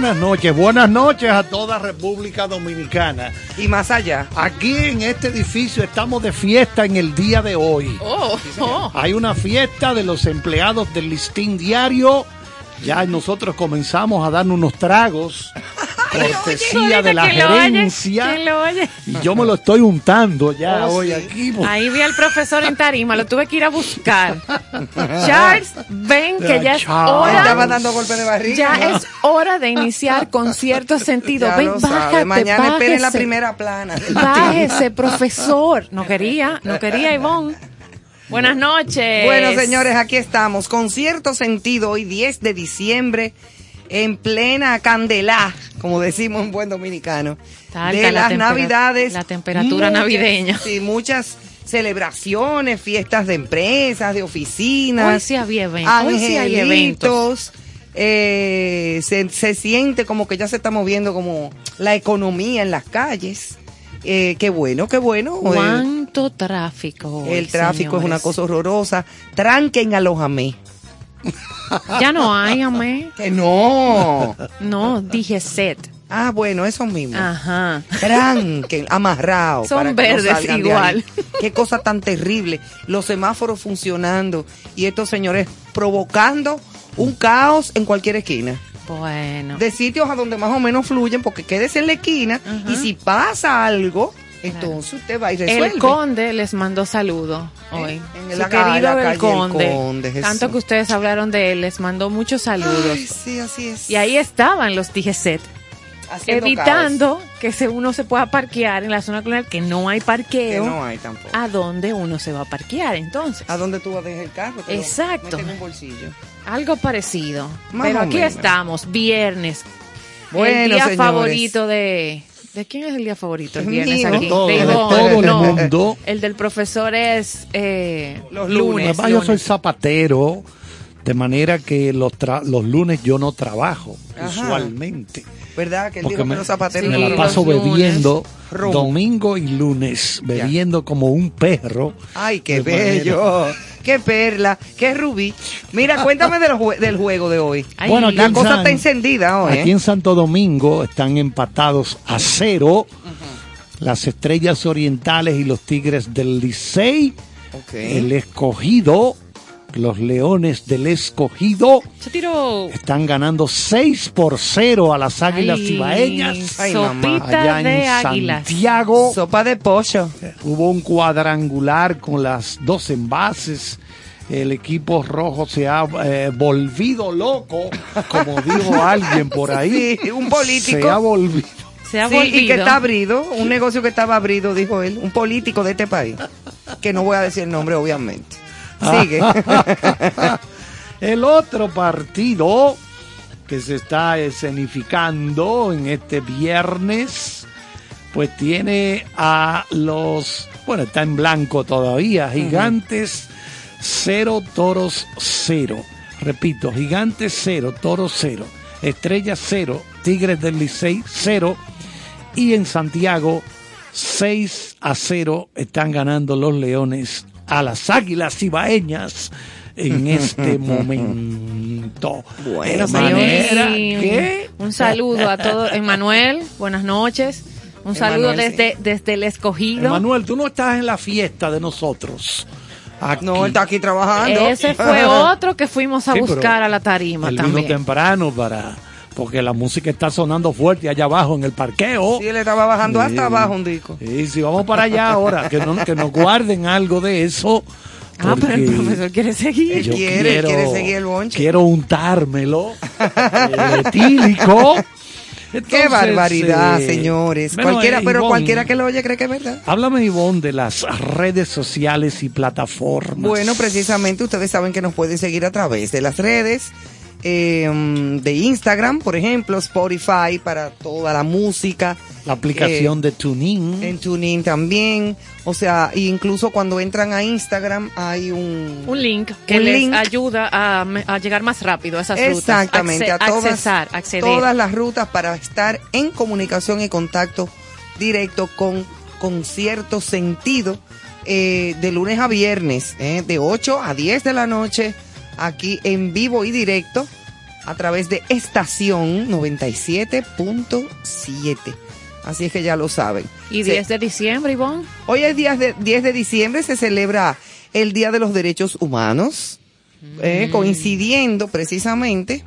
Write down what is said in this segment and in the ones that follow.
Buenas noches, buenas noches a toda República Dominicana. Y más allá. Aquí en este edificio estamos de fiesta en el día de hoy. Oh, oh. Hay una fiesta de los empleados del listín diario. Ya nosotros comenzamos a darnos unos tragos. Cortesía de la gerencia. ¿Quién lo oye? Y yo me lo estoy untando ya Oh, hoy sí. aquí. pues. Ahí vi al profesor en tarima, lo tuve que ir a buscar. Charles, ven que ya es Charles. Hora. dando golpe de barriga. Ya es hora de iniciar con cierto sentido. Ya Ven, bájate, Mañana esperen la primera plana. Bájese, profesor. No quería, no quería, Ivonne. Buenas noches. Bueno, señores, aquí estamos con cierto sentido hoy 10 de diciembre en plena candelá, como decimos en buen dominicano, Está de la las navidades. la temperatura navideña. Sí, muchas celebraciones, fiestas de empresas, de oficinas. Hoy sí había eventos. Hoy sí hay angelitos. Eh, se, se siente como que ya se está moviendo como la economía en las calles. Eh, qué bueno, qué bueno. Eh, ¿Cuánto tráfico? hoy, el tráfico es una cosa horrorosa. Tranquen a los amé. Ya no hay, amé. Que no. No, dije set. Ah, bueno, eso mismo. Ajá. Tranquen, amarrado. Son para que no verdes igual. Qué cosa tan terrible. Los semáforos funcionando y estos señores provocando un caos en cualquier esquina. Bueno. De sitios a donde más o menos fluyen, porque quédese en la esquina Ajá. y si pasa algo, entonces usted va y resuelve. El conde les mandó saludo hoy. Eh, en Su la querido calle- la el calle El conde. Conde. Tanto que ustedes hablaron de él, les mandó muchos saludos. Ay, sí, así es. Y ahí estaban los DGCET, evitando que se, uno se pueda parquear en la zona colonial, que no hay caos, que parqueo. no hay tampoco. ¿A dónde uno se va a parquear entonces? ¿A dónde tú vas a dejar el carro? Te Exacto. metes en un bolsillo. Algo parecido. Más Pero aquí menos. estamos, viernes. el Bueno, día señores. favorito de... ¿De quién es el día favorito? El Es viernes mío. aquí. De todo, de Ivonne. todo el No, mundo. El del profesor es eh, Los lunes. lunes. Además, yo soy zapatero, de manera que los, tra- los lunes yo no trabajo, Ajá. usualmente. ¿Verdad? Que él Porque dijo me, que los zapateros me la paso lunes. bebiendo domingo y lunes, bebiendo como un perro. Ay, qué manera- bello. Qué perla. Qué rubí. Mira, cuéntame del, jue- del juego de hoy. Ay, Bueno, aquí La en cosa San- está encendida hoy. Aquí ¿eh? en Santo Domingo están empatados a cero las estrellas orientales y los tigres del Licey, Ok. el escogido, los leones del escogido Se tiró. están ganando 6 por 0 a las águilas Ay, cibaeñas. Ay, mamá. Sopita Allá de en águilas. Santiago Sopa de pollo. hubo un cuadrangular con las dos envases. El equipo rojo se ha eh, volvido loco, como dijo alguien por ahí. Sí, un político. Se ha volvido. Se ha Sí, volvido. y que está abrido, un negocio que estaba abrido, dijo él, un político de este país, que no voy a decir el nombre, obviamente. Sigue. El otro partido que se está escenificando en este viernes pues tiene a los, bueno, está en blanco todavía, Gigantes 0, Toros 0. Repito, Gigantes 0, Toros 0, Estrella 0, Tigres del Licey 0 y en Santiago 6 a 0 están ganando los Leones a las Águilas Ibaeñas en este momento. Bueno, de manera que Un saludo a todos. Emanuel, buenas noches. Un saludo Emanuel, desde, desde el escogido. Manuel, tú no estás en la fiesta de nosotros. Aquí. No, está aquí trabajando. Ese fue otro que fuimos a Sí, buscar a la tarima Él vino también. temprano para porque la música está sonando fuerte allá abajo en el parqueo. Sí, él estaba bajando Sí. hasta abajo un disco. Y si vamos para allá ahora, que, no, que nos guarden algo de eso. Ah, pero el profesor quiere seguir. yo quiere, quiere seguir el bonche. Quiero untármelo eh, etílico. Qué barbaridad, eh, señores. bueno, cualquiera, eh, pero cualquiera que lo oye cree que es verdad. Háblame, Ivonne, de las redes sociales y plataformas. Bueno, precisamente ustedes saben que nos pueden seguir a través de las redes, eh, de Instagram, por ejemplo, Spotify para toda la música. La aplicación eh, de TuneIn. En TuneIn también. O sea, incluso cuando entran a Instagram hay un... Un link que Un les link. ayuda a, me- a llegar más rápido a esas rutas. Exactamente, a todas, accesar, acceder. todas las rutas para estar en comunicación y contacto directo con, con cierto sentido eh, de lunes a viernes, eh, de 8 a 10 de la noche, aquí en vivo y directo a través de estación 97.7. Así es que ya lo saben. Y Se- 10 de diciembre, Ivonne. Hoy es día de, 10 de diciembre, se celebra el Día de los Derechos Humanos, eh, coincidiendo precisamente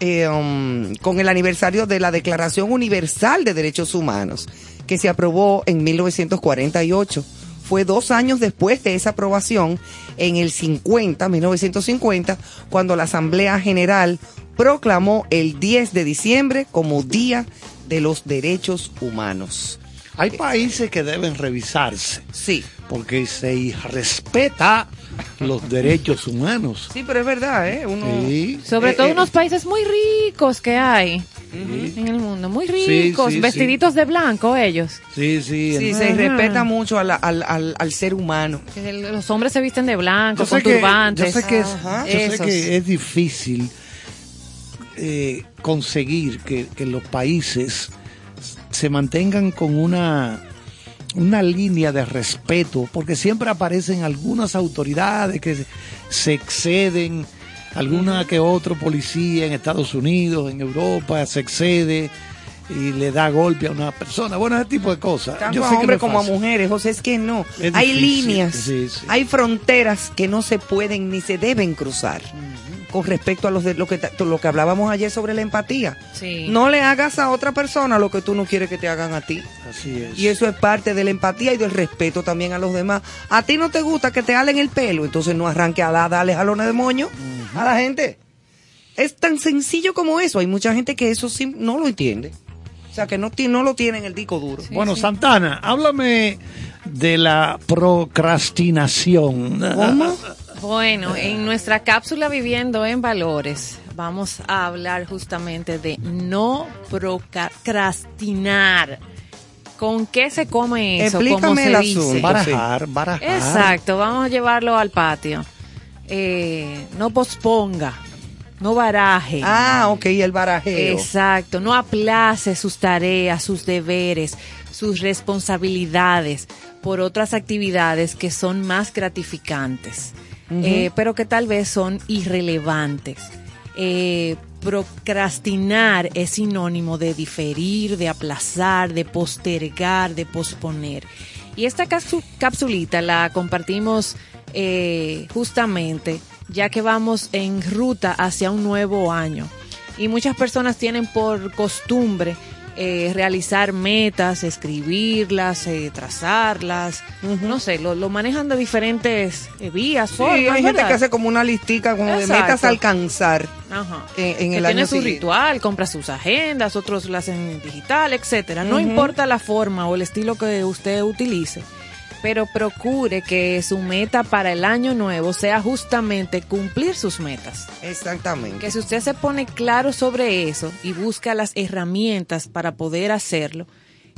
eh, um, con el aniversario de la Declaración Universal de Derechos Humanos, que se aprobó en 1948. Fue dos años después de esa aprobación, en el 50, 1950, cuando la Asamblea General proclamó el 10 de diciembre como Día de los Derechos Humanos. Hay países que deben revisarse Sí. porque se respeta los derechos humanos. Sí, pero es verdad, ¿eh? Uno... Sí. Sobre Eh, todo eh, unos países muy ricos que hay Sí, en el mundo. Muy ricos, sí, vestiditos de blanco ellos. sí. sí. Sí, se Ajá. respeta mucho a la- al, al, al ser humano. Los hombres se visten de blanco, Yo con sé, que, yo turbantes. sé que es, Ajá. yo sé que es difícil eh, conseguir que, que los países se mantengan con una una línea de respeto, porque siempre aparecen algunas autoridades que se, exceden, alguna que otro policía en Estados Unidos, en Europa, se excede y le da golpe a una persona, bueno, ese tipo de cosas. Tanto Yo a no hombres es como a mujeres, José, es que no. Es hay difícil, líneas, sí, sí. hay fronteras que no se pueden ni se deben cruzar. Con respecto a los de, lo, que, lo que hablábamos ayer sobre la empatía. Sí. No le hagas a otra persona lo que tú no quieres que te hagan a ti. Así es. Y eso es parte de la empatía y del respeto también a los demás. A ti no te gusta que te halen el pelo, entonces no arranque a dar, darle jalones de moño a la gente. Es tan sencillo como eso. Hay mucha gente que eso sí no lo entiende. O sea, que no, no lo tiene en el disco duro. Bueno, Santana, háblame de la procrastinación. ¿Cómo? Bueno, en nuestra cápsula Viviendo en Valores vamos a hablar justamente de no procrastinar. ¿Con qué se come eso? Explícame ¿Cómo se el dice? Barajar, barajar. Exacto, vamos a llevarlo al patio. Eh, no posponga, no baraje. Ah, ok, el barajeo. Exacto, no aplace sus tareas, sus deberes, sus responsabilidades por otras actividades que son más gratificantes, eh, pero que tal vez son irrelevantes. Eh, procrastinar es sinónimo de diferir, de aplazar, de postergar, de posponer. Y esta capsu- capsulita la compartimos eh, justamente ya que vamos en ruta hacia un nuevo año. Y muchas personas tienen por costumbre eh, realizar metas, escribirlas, eh, trazarlas, no sé, lo, lo manejan de diferentes eh, vías, Sí, formas. hay gente ¿verdad? que hace como una listica como de metas a alcanzar Ajá. en, en que el tiene año su siguiente. ritual, compra sus agendas, otros lo hacen en digital, etcétera. No importa la forma o el estilo que usted utilice, pero procure que su meta para el año nuevo sea justamente cumplir sus metas. Exactamente. Que si usted se pone claro sobre eso y busca las herramientas para poder hacerlo,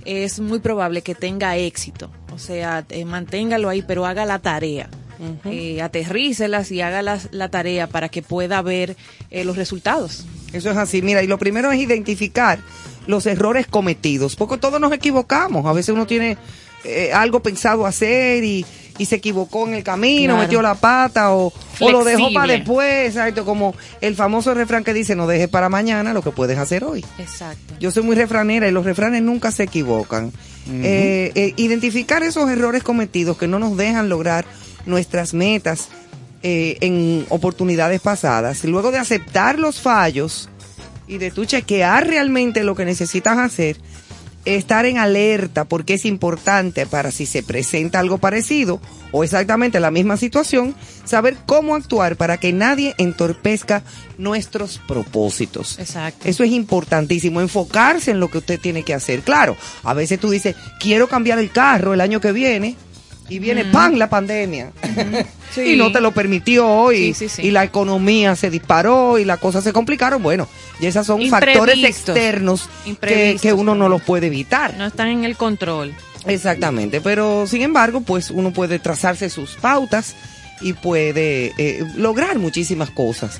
es muy probable que tenga éxito. O sea, eh, manténgalo ahí, pero haga la tarea. Eh, aterrícelas y haga las- la tarea para que pueda ver eh, los resultados. Eso es así. Mira, y lo primero es identificar los errores cometidos, porque todos nos equivocamos. A veces uno tiene eh, algo pensado hacer y, y se equivocó en el camino, Claro. metió la pata o, o lo dejó para después, exacto, como el famoso refrán que dice, no dejes para mañana lo que puedes hacer hoy. Exacto. Yo soy muy refranera y los refranes nunca se equivocan. Eh, eh, identificar esos errores cometidos que no nos dejan lograr nuestras metas eh, en oportunidades pasadas. Y luego de aceptar los fallos y de tú chequear realmente lo que necesitas hacer, estar en alerta porque es importante para si se presenta algo parecido o exactamente la misma situación, saber cómo actuar para que nadie entorpezca nuestros propósitos. Exacto. Eso es importantísimo, enfocarse en lo que usted tiene que hacer. Claro, a veces tú dices, quiero cambiar el carro el año que viene. Y viene, ¡pam!, la pandemia. Sí. y no te lo permitió y, Sí, y la economía se disparó y las cosas se complicaron. Bueno, y esos son factores externos que, uno no los puede evitar. No están en el control. Exactamente, pero sin embargo, pues uno puede trazarse sus pautas y puede eh, lograr muchísimas cosas,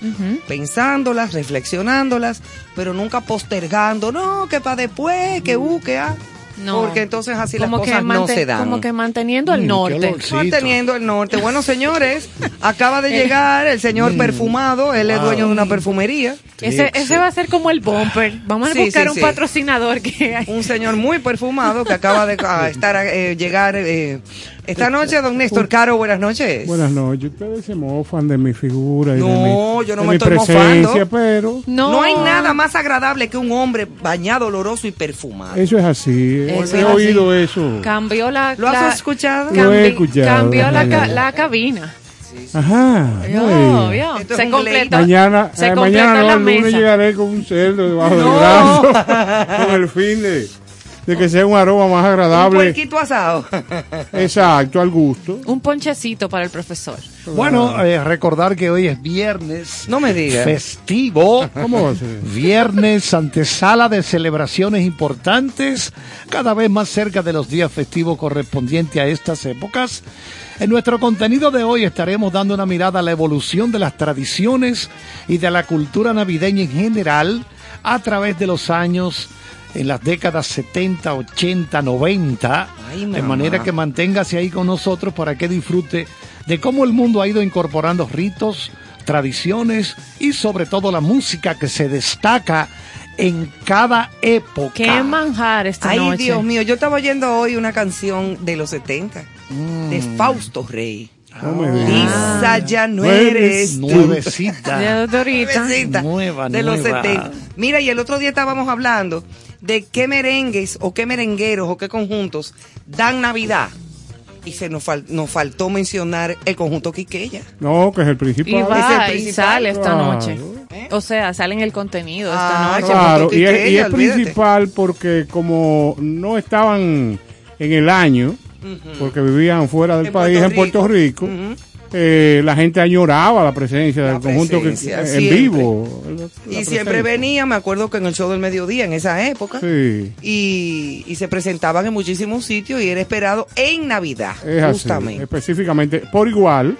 pensándolas, reflexionándolas, pero nunca postergando, no, que para después, que uh, que ah, No. porque entonces así las Como que, cosas no se dan. como que manteniendo el Mm, norte. Manteniendo el norte. Bueno, señores, acaba de llegar el señor perfumado, él es dueño de una perfumería, Ese, ese va a ser como el bumper. Vamos a Sí, buscar sí, un sí. patrocinador que hay. un señor muy perfumado que acaba de estar eh, llegar eh, esta noche, don Néstor Caro, buenas noches. Buenas noches. Ustedes se mofan de mi figura y No, de mi, yo no de me mi estoy presencia, mofando. pero No. hay nada más agradable que un hombre bañado, oloroso y perfumado. eso es así. Eso He es oído eso. Cambió la. ¿Lo has la- escuchado? Lo he cambi- escuchado. Cambió la, ca- Sí. la cabina. Ajá. No diga. vio. Esto es Se un completó. Mañana, se eh, completó mañana no, la el lunes mesa. llegaré con un cerdo debajo No. del brazo con el fin de, de que sea un aroma más Un agradable. puerquito asado. Exacto, al gusto. Un ponchecito para el profesor. Bueno, eh, recordar que hoy es viernes No me digas. festivo. ¿Cómo va a ser? Viernes, antesala de celebraciones importantes, cada vez más cerca de los días festivos correspondientes a estas épocas. En nuestro contenido de hoy estaremos dando una mirada a la evolución de las tradiciones y de la cultura navideña en general a través de los años en las décadas 70, 80, 90, Ay, de manera que manténgase ahí con nosotros para que disfrute de cómo el mundo ha ido incorporando ritos, tradiciones y sobre todo la música que se destaca en cada época. Qué manjar esta Ay, noche. Dios mío, yo estaba oyendo hoy una canción de los 70, de Mm. Fausto Rey. Me digas. Lisa, ya no eres. Nuevecita. Nuevecita, Nueva, de los nueva. 70. Mira, y el otro día estábamos hablando de qué merengues o qué merengueros o qué conjuntos dan Navidad. Y se nos, fal- nos faltó mencionar el conjunto Quiqueya. No, que es el Y principal. va Es el y sale esta noche. O sea, sale en el contenido esta Ah, noche. Claro, y es, y principal porque como no estaban en el año, porque vivían fuera del En país, Puerto en Puerto Rico. Eh, la gente añoraba la presencia La del conjunto que, en vivo. la- Y siempre venía, me acuerdo que en el show del mediodía, en esa época, Sí, y, y se presentaban en muchísimos sitios y era esperado en Navidad, es así, justamente. específicamente, por igual,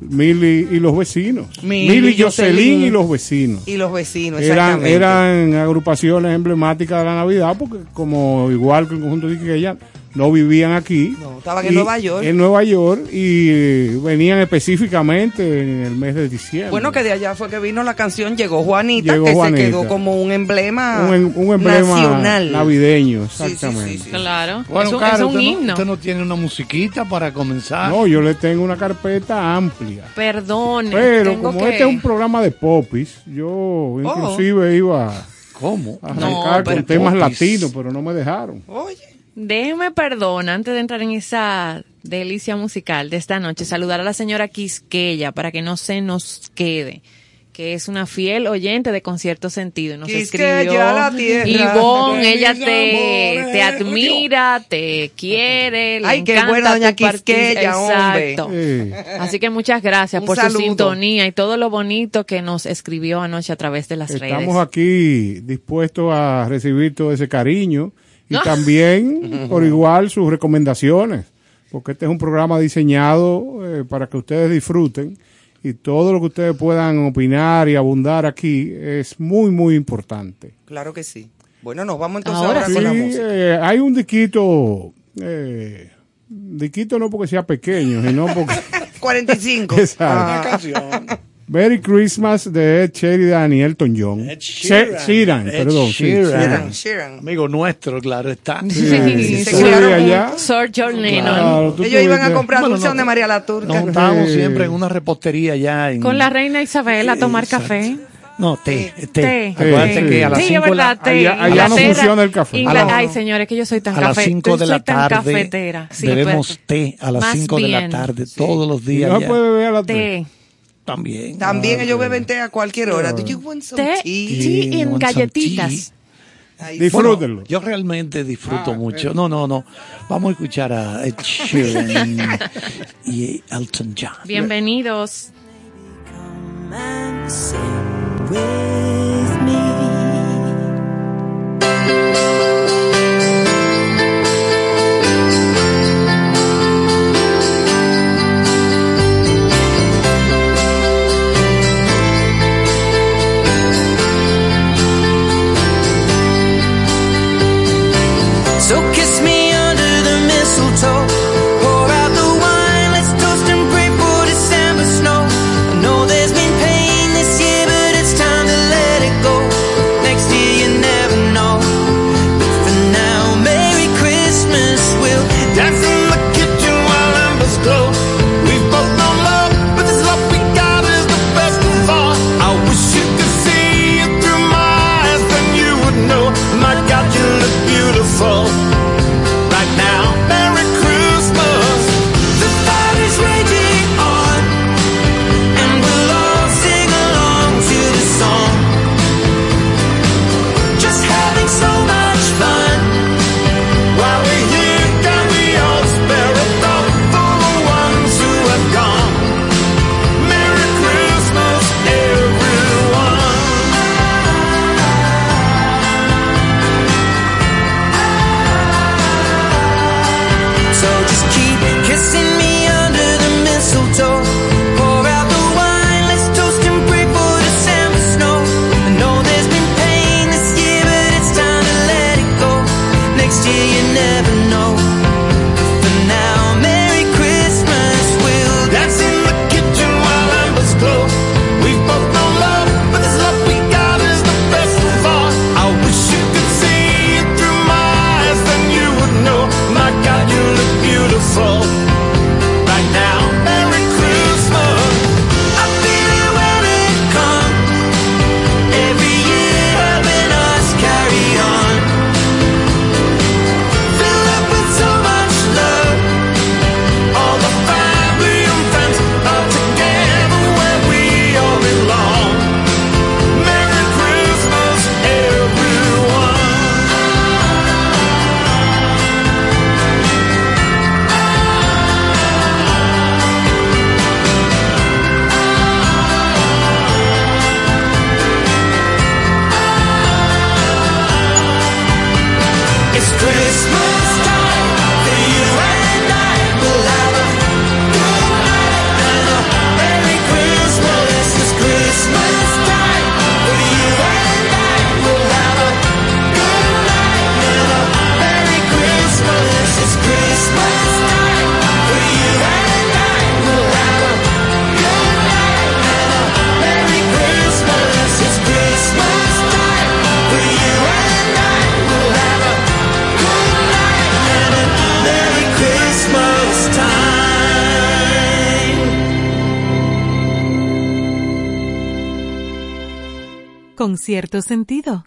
Mili y los vecinos. Mili, Mili, Jocelyn y los vecinos. Y los vecinos, Eran, exactamente. eran agrupaciones emblemáticas de la Navidad porque como igual que el conjunto de Quiqueya no vivían aquí. No, estaban en Nueva York. En Nueva York y venían específicamente en el mes de diciembre. Bueno, que de allá fue que vino la canción Llegó Juanita, Llegó que Juanita. se quedó como un emblema, un, em- un emblema nacional. navideño, Sí, sí, exactamente. sí, sí. Claro. Bueno, es un, Caro, es un usted, no, himno. usted no tiene una musiquita para comenzar. No, yo le tengo una carpeta amplia. Perdón. Pero tengo como que... este es un programa de popis, yo inclusive iba ¿Cómo? a No, arrancar con temas latinos, pero no me dejaron. Oye, Déjeme perdón, antes de entrar en esa delicia musical de esta noche, saludar a la señora Quisqueya para que no se nos quede, que es una fiel oyente de Concierto Sentido. y Nos Quisqueya, escribió la tierra Ivonne, ella te, amores. te admira, te quiere, le Ay, qué encanta buena doña Quisqueya, hombre. Exacto. Eh, Así que muchas gracias Un por saludo. su sintonía y todo lo bonito que nos escribió anoche a través de las redes. Estamos aquí dispuestos a recibir todo ese cariño y también por igual sus recomendaciones, porque este es un programa diseñado eh, para que ustedes disfruten y todo lo que ustedes puedan opinar y abundar aquí es muy, muy importante. Claro que sí. Bueno, nos vamos entonces Ahora ahora, Sí, con la música. eh, hay un diquito, eh, diquito no porque sea pequeño, sino porque... 45. Exacto. Ah, canción. Merry Christmas de Ed Sheridan y Elton John. Ed Sheeran. She Sheeran Ed perdón. Sheeran. Sí, Sheeran. Amigo nuestro, claro está. Sí, sí, se crearon allá. Sir John Lennon. Claro, Ellos iban a comprar bueno, dulce no, de María la Turca. Nos estábamos siempre en una repostería allá. En... Con la reina Isabel a tomar Exacto. café. No, té, té. té. Acuérdate que a las 5 de la tarde. Allá, allá no funciona el café. Ingl... Ay, señores, que yo soy tan, cafetera. a café. Las de la tarde, cafetera. bebemos té a las 5 de la tarde todos los días. No puede beber a las 3 también También Ah, ellos beben té a cualquier hora. Do you want some Té, tea? en galletitas. Disfrútenlo. Bueno, yo realmente disfruto Ah, mucho. No, no, no. Vamos a escuchar a Ed Sheeran y Elton John. Bienvenidos. Come and sing with me. Cierto sentido.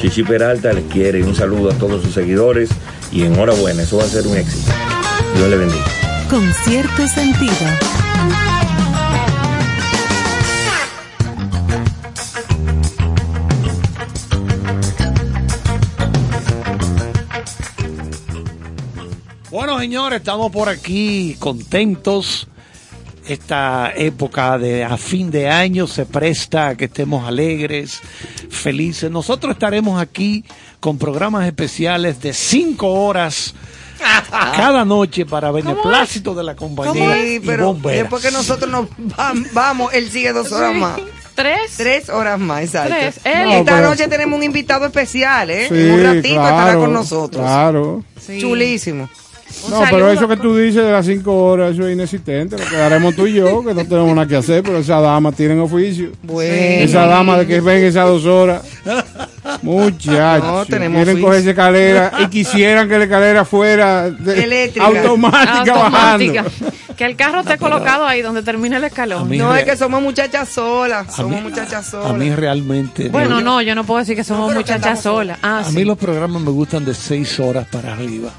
Chichi Peralta les quiere un saludo a todos sus seguidores y enhorabuena, eso va a ser un éxito. Dios le bendiga. Con cierto sentido. Bueno, señores, estamos por aquí contentos. Esta época de a fin de año se presta a que estemos alegres, felices. Nosotros estaremos aquí con programas especiales de cinco horas cada noche para beneplácito de la compañía. Sí, pero después que nosotros nos vam- vamos, él sigue dos horas Sí. más. ¿Tres? Tres horas más, exacto. Tres. Él- No, Esta pero- noche tenemos un invitado especial, ¿eh? Sí, un ratito estará con nosotros. Claro. Sí. Chulísimo. Un No, pero eso que tú dices de las cinco horas, eso es inexistente. Lo quedaremos tú y yo, que no tenemos nada que hacer, pero esa dama tienen oficio. Bueno. Esa dama de que ven esas dos horas. Muchachos. No, tenemos quieren oficio. coger esa escalera y quisieran que la escalera fuera de- Eléctrica. automática, Automática. bajando. Que el carro esté colocado ahí donde termina el A escalón. No, es que somos muchachas solas. a Somos mí- muchachas A solas. mí realmente. Bueno, no, yo no puedo decir que somos muchachas solas. Ah, A sí. mí los programas me gustan de seis horas para arriba.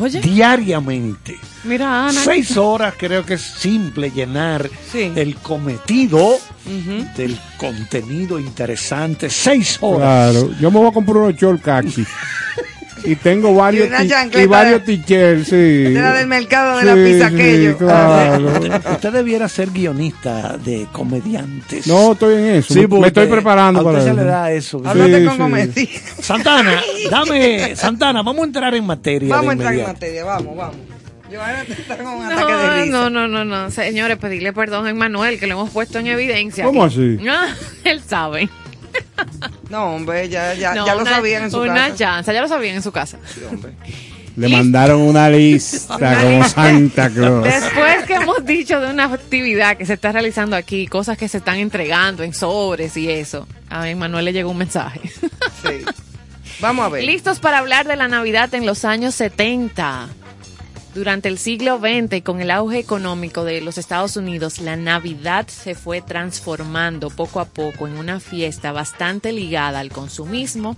Oye. diariamente. Mira, Ana. Seis horas creo que es simple llenar Sí. el cometido del contenido interesante. Seis horas. Claro, yo me voy a comprar unos short kaki. y tengo varios Y varios t-shirts, sí. De la del mercado de la Sí, pizza sí, aquello. claro. Usted, usted debiera ser guionista de comediantes. No, estoy en eso. Sí, me, estoy preparando a para usted se eso. le da eso. Háblate Sí, con sí. Gomez. Santana, dame, Santana, vamos a entrar en materia. Vamos a entrar en materia, vamos, vamos. Joana está con un ataque de No, risa. no, no, no, no. Señores, pedirle perdón a Manuel, que lo hemos puesto en evidencia. ¿Cómo aquí. así? Ah, él sabe. No, hombre, ya, ya, No, ya lo una- sabían en su Una casa. chance, ya lo sabían en su casa. Sí, hombre. Le mandaron una lista como Santa Claus. Después que hemos dicho de una actividad que se está realizando aquí, cosas que se están entregando en sobres y eso, a Manuel le llegó un mensaje. Sí. Vamos a ver. Listos para hablar de la Navidad en los años 70. Durante el siglo XX, y con el auge económico de los Estados Unidos, la Navidad se fue transformando poco a poco en una fiesta bastante ligada al consumismo,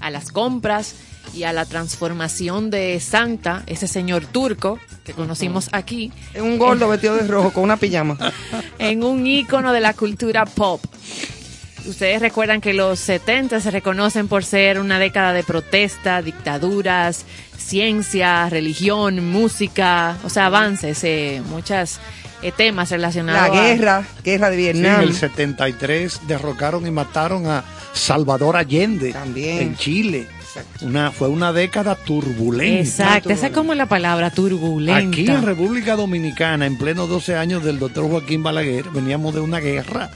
a las compras y a la transformación de Santa, ese señor turco que conocimos aquí, Es un gordo vestido de rojo con una pijama. en un ícono de la cultura pop. Ustedes recuerdan que los 70 se reconocen por ser una década de protesta, dictaduras, ciencia, religión, música, o sea, avances, eh, muchos temas La relacionados a- guerra, guerra de Sí, en Vietnam. el 73 derrocaron y mataron a Salvador Allende También. en Chile. Exacto. Una, fue una década turbulenta. Exacto, esa es como la palabra turbulenta. Aquí en República Dominicana, en pleno 12 años del doctor Joaquín Balaguer, veníamos de una guerra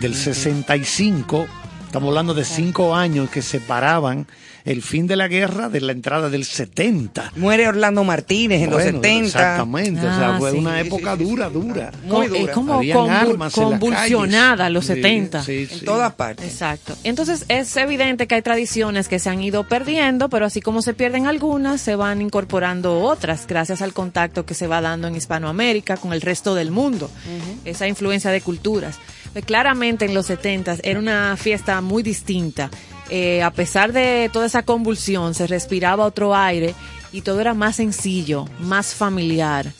del 65, estamos hablando de cinco años que separaban el fin de la guerra de la entrada del 70. Muere Orlando Martínez en los Bueno, 70. Exactamente, o sea, Ah, fue sí. una época dura, dura. Muy eh, dura. como convul- en convulsionada los Sí, 70. sí, En todas partes. Exacto. Entonces es evidente que hay tradiciones que se han ido perdiendo, pero así como se pierden algunas, se van incorporando otras gracias al contacto que se va dando en Hispanoamérica con el resto del mundo. Esa influencia de culturas. Pues, claramente en los 70 era una fiesta muy distinta. Eh, a pesar de toda esa convulsión, se respiraba otro aire y todo era más sencillo, más familiar,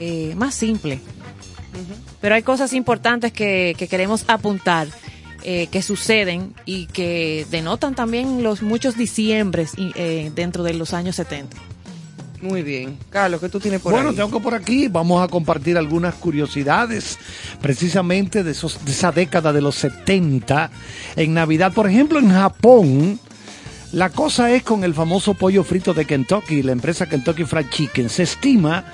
eh, más simple. Pero hay cosas importantes que, que queremos apuntar eh, que suceden y que denotan también los muchos diciembres eh, dentro de los años 70. Muy bien. Carlos, ¿qué tú tienes por Bueno, ahí? tengo por aquí, vamos a compartir algunas curiosidades precisamente de, esos, de esa década de los 70 en Navidad. Por ejemplo, en Japón, la cosa es con el famoso pollo frito de Kentucky, la empresa Kentucky Fried Chicken. Se estima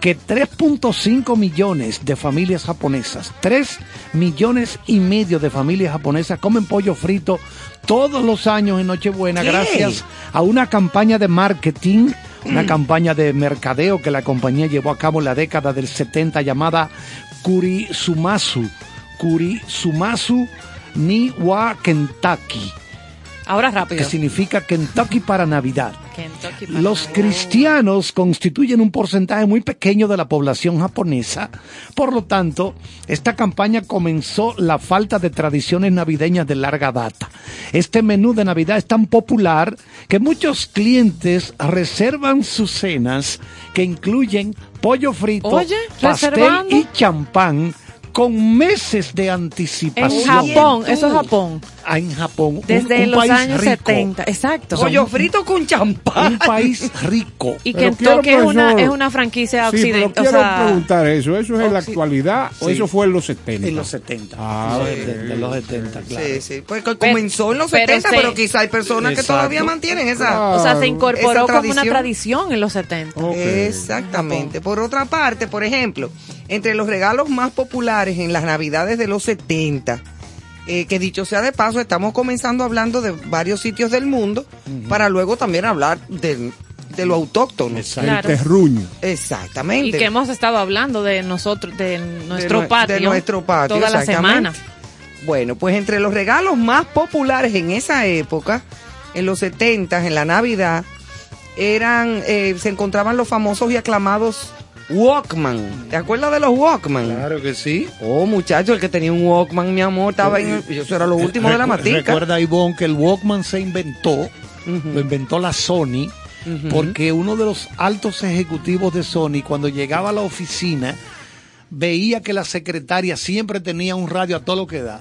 que 3.5 millones de familias japonesas, 3 millones y medio de familias japonesas comen pollo frito todos los años en Nochebuena ¿Qué? gracias a una campaña de marketing, una campaña de mercadeo que la compañía llevó a cabo en la década del 70 llamada Kurisumasu. Kurisumasu ni wa Kentucky, Ahora rápido. que significa Kentucky para Navidad. Kentucky para Los Navidad. cristianos constituyen un porcentaje muy pequeño de la población japonesa. Por lo tanto, esta campaña comenzó la falta de tradiciones navideñas de larga data. Este menú de Navidad es tan popular que muchos clientes reservan sus cenas que incluyen pollo frito, Oye, pastel y champán con meses de En anticipación. Japón, tú. eso es Japón. Ah, en Japón. Desde un los país años rico. 70. Exacto. Pollo frito con champán. Un país rico. y Pero Kentucky quiero, es una, es una franquicia Sí, pero occidental. quiero o sea, preguntar eso. ¿Eso es en la actualidad o Sí. eso fue en los 70? En los 70. Ah, de, ok. de- de los 70, claro. Sí, sí. Pues co- comenzó en los pero 70, se- pero quizá hay personas que todavía mantienen esa. Claro. o sea, se incorporó como una tradición. en los 70. Ok. Exactamente. Por otra parte, por ejemplo, entre los regalos más populares en las navidades de los 70, eh, que dicho sea de paso, estamos comenzando hablando de varios sitios del mundo para luego también hablar del- de lo autóctono. Exacto. El terruño. Exactamente. Y que hemos estado hablando de nosotros, de nuestro nue- patio, de nuestro patio, toda la semana. Bueno, pues entre los regalos más populares en esa época, en los 70, en la Navidad, eran, eh, se encontraban los famosos y aclamados Walkman. ¿Te acuerdas de los Walkman? Claro que sí. Oh, muchacho, el que tenía un Walkman, mi amor, estaba en Eso era lo último de la matica. Recuerda, Ivonne, que el Walkman se inventó, lo inventó la Sony porque uno de los altos ejecutivos de Sony, cuando llegaba a la oficina, veía que la secretaria siempre tenía un radio a todo lo que da.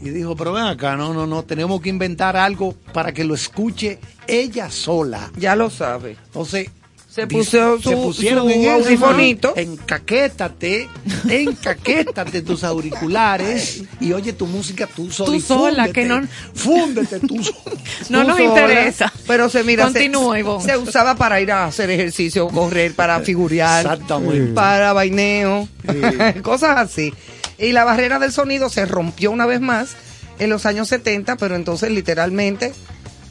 Y dijo, pero ven acá, no, no, no, tenemos que inventar algo para que lo escuche ella sola. Ya lo sabe. Entonces, Se puso su- se pusieron su en audifonito. Encaquétate, encaquétate tus auriculares y oye tu música tú sola. y sola, fúndete, que no- Fúndete tú sola. No Tú nos sola, interesa. Pero se mira, se- Continúa, Ivonne. se, usaba para ir a hacer ejercicio, correr, para figurar, Exactamente. para baineo, cosas así. Y la barrera del sonido se rompió una vez más en los años 70, pero entonces literalmente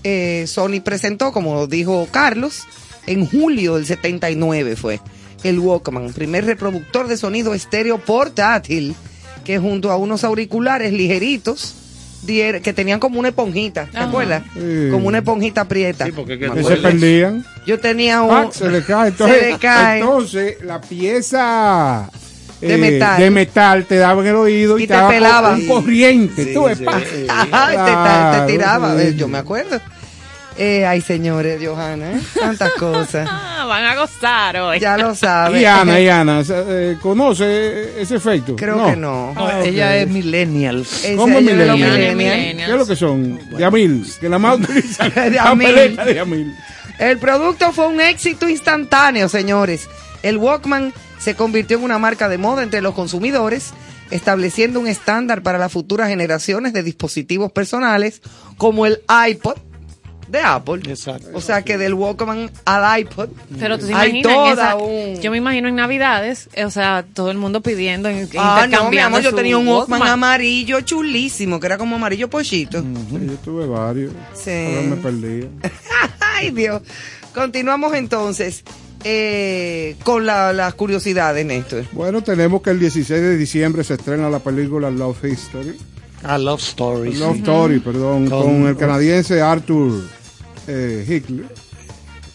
eh, Sony presentó, como dijo Carlos, en julio del 79 fue el Walkman, primer reproductor de sonido estéreo portátil, que junto a unos auriculares ligeritos, que tenían como una esponjita, ¿te Ajá. acuerdas? Sí. Como una esponjita prieta. Sí, porque que se perdían. Yo tenía un... ¡Pac! se le cae. Entonces, se le cae. entonces la pieza De eh, metal. de metal te daba en el oído y, Y te, te pelaba. un corriente. Sí, tú sí. te, te- te Claro, tiraba, sí. yo me acuerdo. Eh, ay, señores, Johanna, ¿eh? tantas cosas. Ah, van a gozar hoy. Ya lo sabes. Y Ana, y Ana, eh, ¿conoce ese efecto? Creo que no. No, Ah, ella es millennial. ¿Cómo de los millennial? millennials. ¿Qué es lo que son? Yamil, que la más de Yamil. El producto fue un éxito instantáneo, señores. El Walkman se convirtió en una marca de moda entre los consumidores, estableciendo un estándar para las futuras generaciones de dispositivos personales como el iPod de Apple. Exacto. O sea que del Walkman al iPod Pero tú te imaginas, en toda esa- un... yo me imagino en Navidades, eh, o sea, todo el mundo pidiendo, en- Ah, no, mi intercambiando amor, yo tenía un Walkman, Walkman. amarillo chulísimo, que era como amarillo pochito. Sí, yo tuve varios. Sí. Ahora me perdí. Ay, Dios. Continuamos entonces eh, con la- las curiosidades, Néstor. Bueno, tenemos que el 16 de diciembre se estrena la película Love History. A Love Stories. Love Story, perdón, Con- con, el canadiense Arthur eh, Hickley.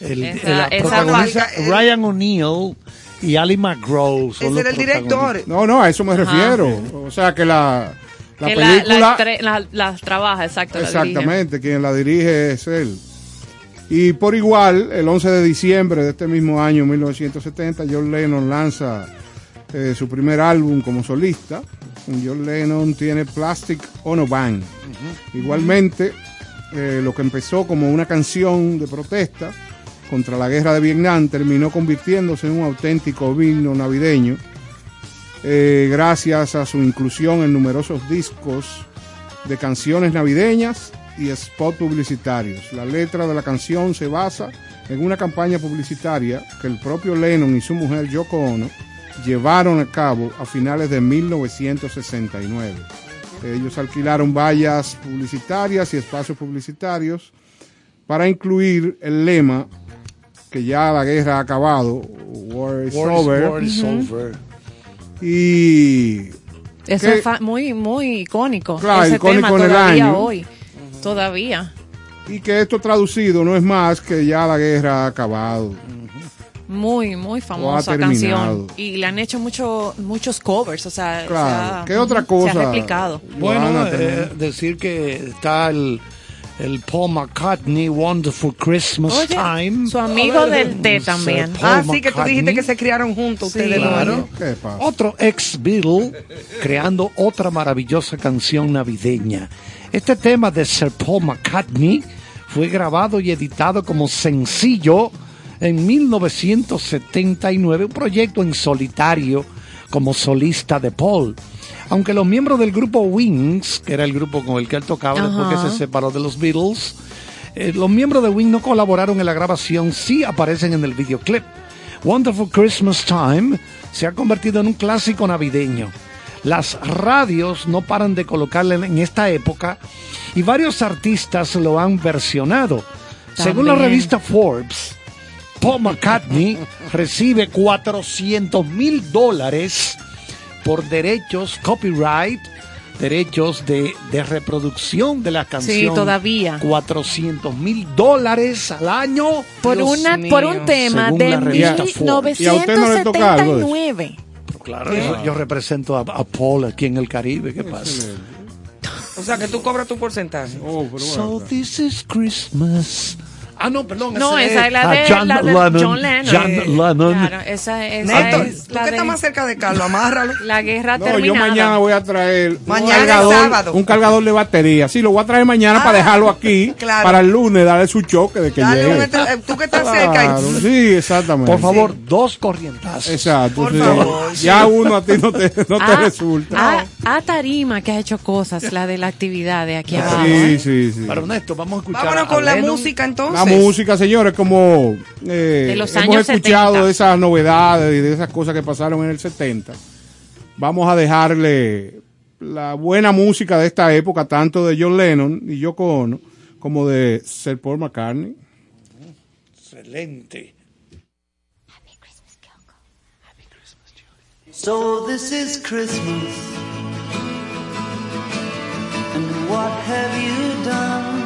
El, Esa- el esa protagonista marca- Ryan O'Neill y Ali McGraw. son Ese los era el director. No, no, a eso me refiero. O sea que la, la que película... la, estre- la- la trabaja, exacto. Exactamente, quien la dirige es él. Y por igual, el 11 de diciembre de este mismo año, 1970, John Lennon lanza eh, su primer álbum como solista. John Lennon tiene Plastic on a Band. Igualmente, eh, lo que empezó como una canción de protesta contra la guerra de Vietnam terminó convirtiéndose en un auténtico himno navideño eh, gracias a su inclusión en numerosos discos de canciones navideñas y spot publicitarios. La letra de la canción se basa en una campaña publicitaria que el propio Lennon y su mujer Yoko Ono llevaron a cabo a finales de 1969. Ellos alquilaron vallas publicitarias y espacios publicitarios para incluir el lema que ya la guerra ha acabado, War is War is- over, War is over. y Eso ¿Qué? es fa- muy, muy icónico. Claro, ese icónico tema en el todavía año. hoy. Todavía. y que esto traducido no es más que ya la guerra ha acabado. Muy, muy famosa canción. Y le han hecho mucho, muchos covers, o sea, Claro. se ha- ¿Qué otra Se cosa? ha replicado. Bueno, eh, decir que está el, el Paul McCartney Wonderful Christmas Oye, Time. su amigo ver, del té también. Ah, sí, que tú dijiste que se criaron juntos Sí. ustedes. Claro. ¿Qué pasa? Otro ex Beatle creando otra maravillosa canción navideña. Este tema de Sir Paul McCartney fue grabado y editado como sencillo en 1979, un proyecto en solitario como solista de Paul. Aunque los miembros del grupo Wings, que era el grupo con el que él tocaba después que se separó de los Beatles, eh, los miembros de Wings no colaboraron en la grabación, sí aparecen en el videoclip. Wonderful Christmas Time se ha convertido en un clásico navideño. Las radios no paran de colocarle en esta época y varios artistas lo han versionado. Según la revista Forbes, Paul McCartney recibe 400 mil dólares por derechos copyright, derechos de, de reproducción de la canción. todavía. 400 mil dólares al año. Por, Dios una, mío. por un tema Según de la revista Forbes. ¿Y a usted no? 1979. Claro, yo, yo represento a, a Paul aquí en el Caribe. ¿Qué pasa? O sea, que tú cobras tu porcentaje. Oh, pero So this is Christmas. Ah, no, perdón. No, esa es la ah, de, John la de Lennon. John Lennon. John Lennon. Claro, esa, esa Néstor, es tú la que de estás más cerca de Carlos, amárralo. la guerra No, yo terminada. mañana voy a traer Mañana un, cargador, un cargador de batería. Sí, lo voy a traer mañana Ah, para dejarlo aquí. claro. Para el lunes darle su choque de que Dale llegue. un eh, tú que estás Claro, cerca. y- sí, exactamente. Por favor, dos corrientazos. Exacto. Por sí. favor, Ya uno a ti no te, no te Ah, resulta. ah, ah, Tarima que ha hecho cosas, la de la actividad de aquí abajo. sí, ¿eh? sí, sí. Pero Néstor, vamos a escuchar Vámonos a con la música entonces. Música, señores, como eh, De los hemos años escuchado 70. de esas novedades y de esas cosas que pasaron en el 70, vamos a dejarle la buena música de esta época, tanto de John Lennon y Yoko Ono, como de Sir Paul McCartney. Excelente. So this is Christmas. And what have you done?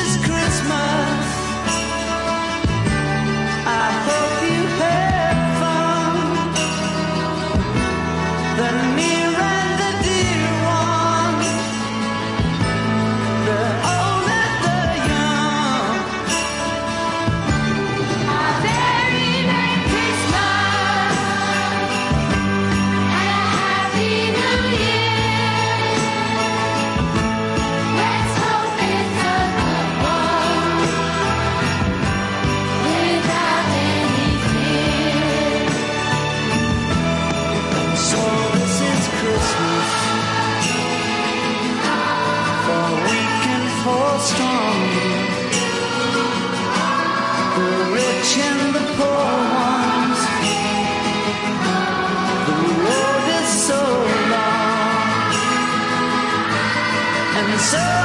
so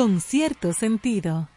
Con cierto sentido.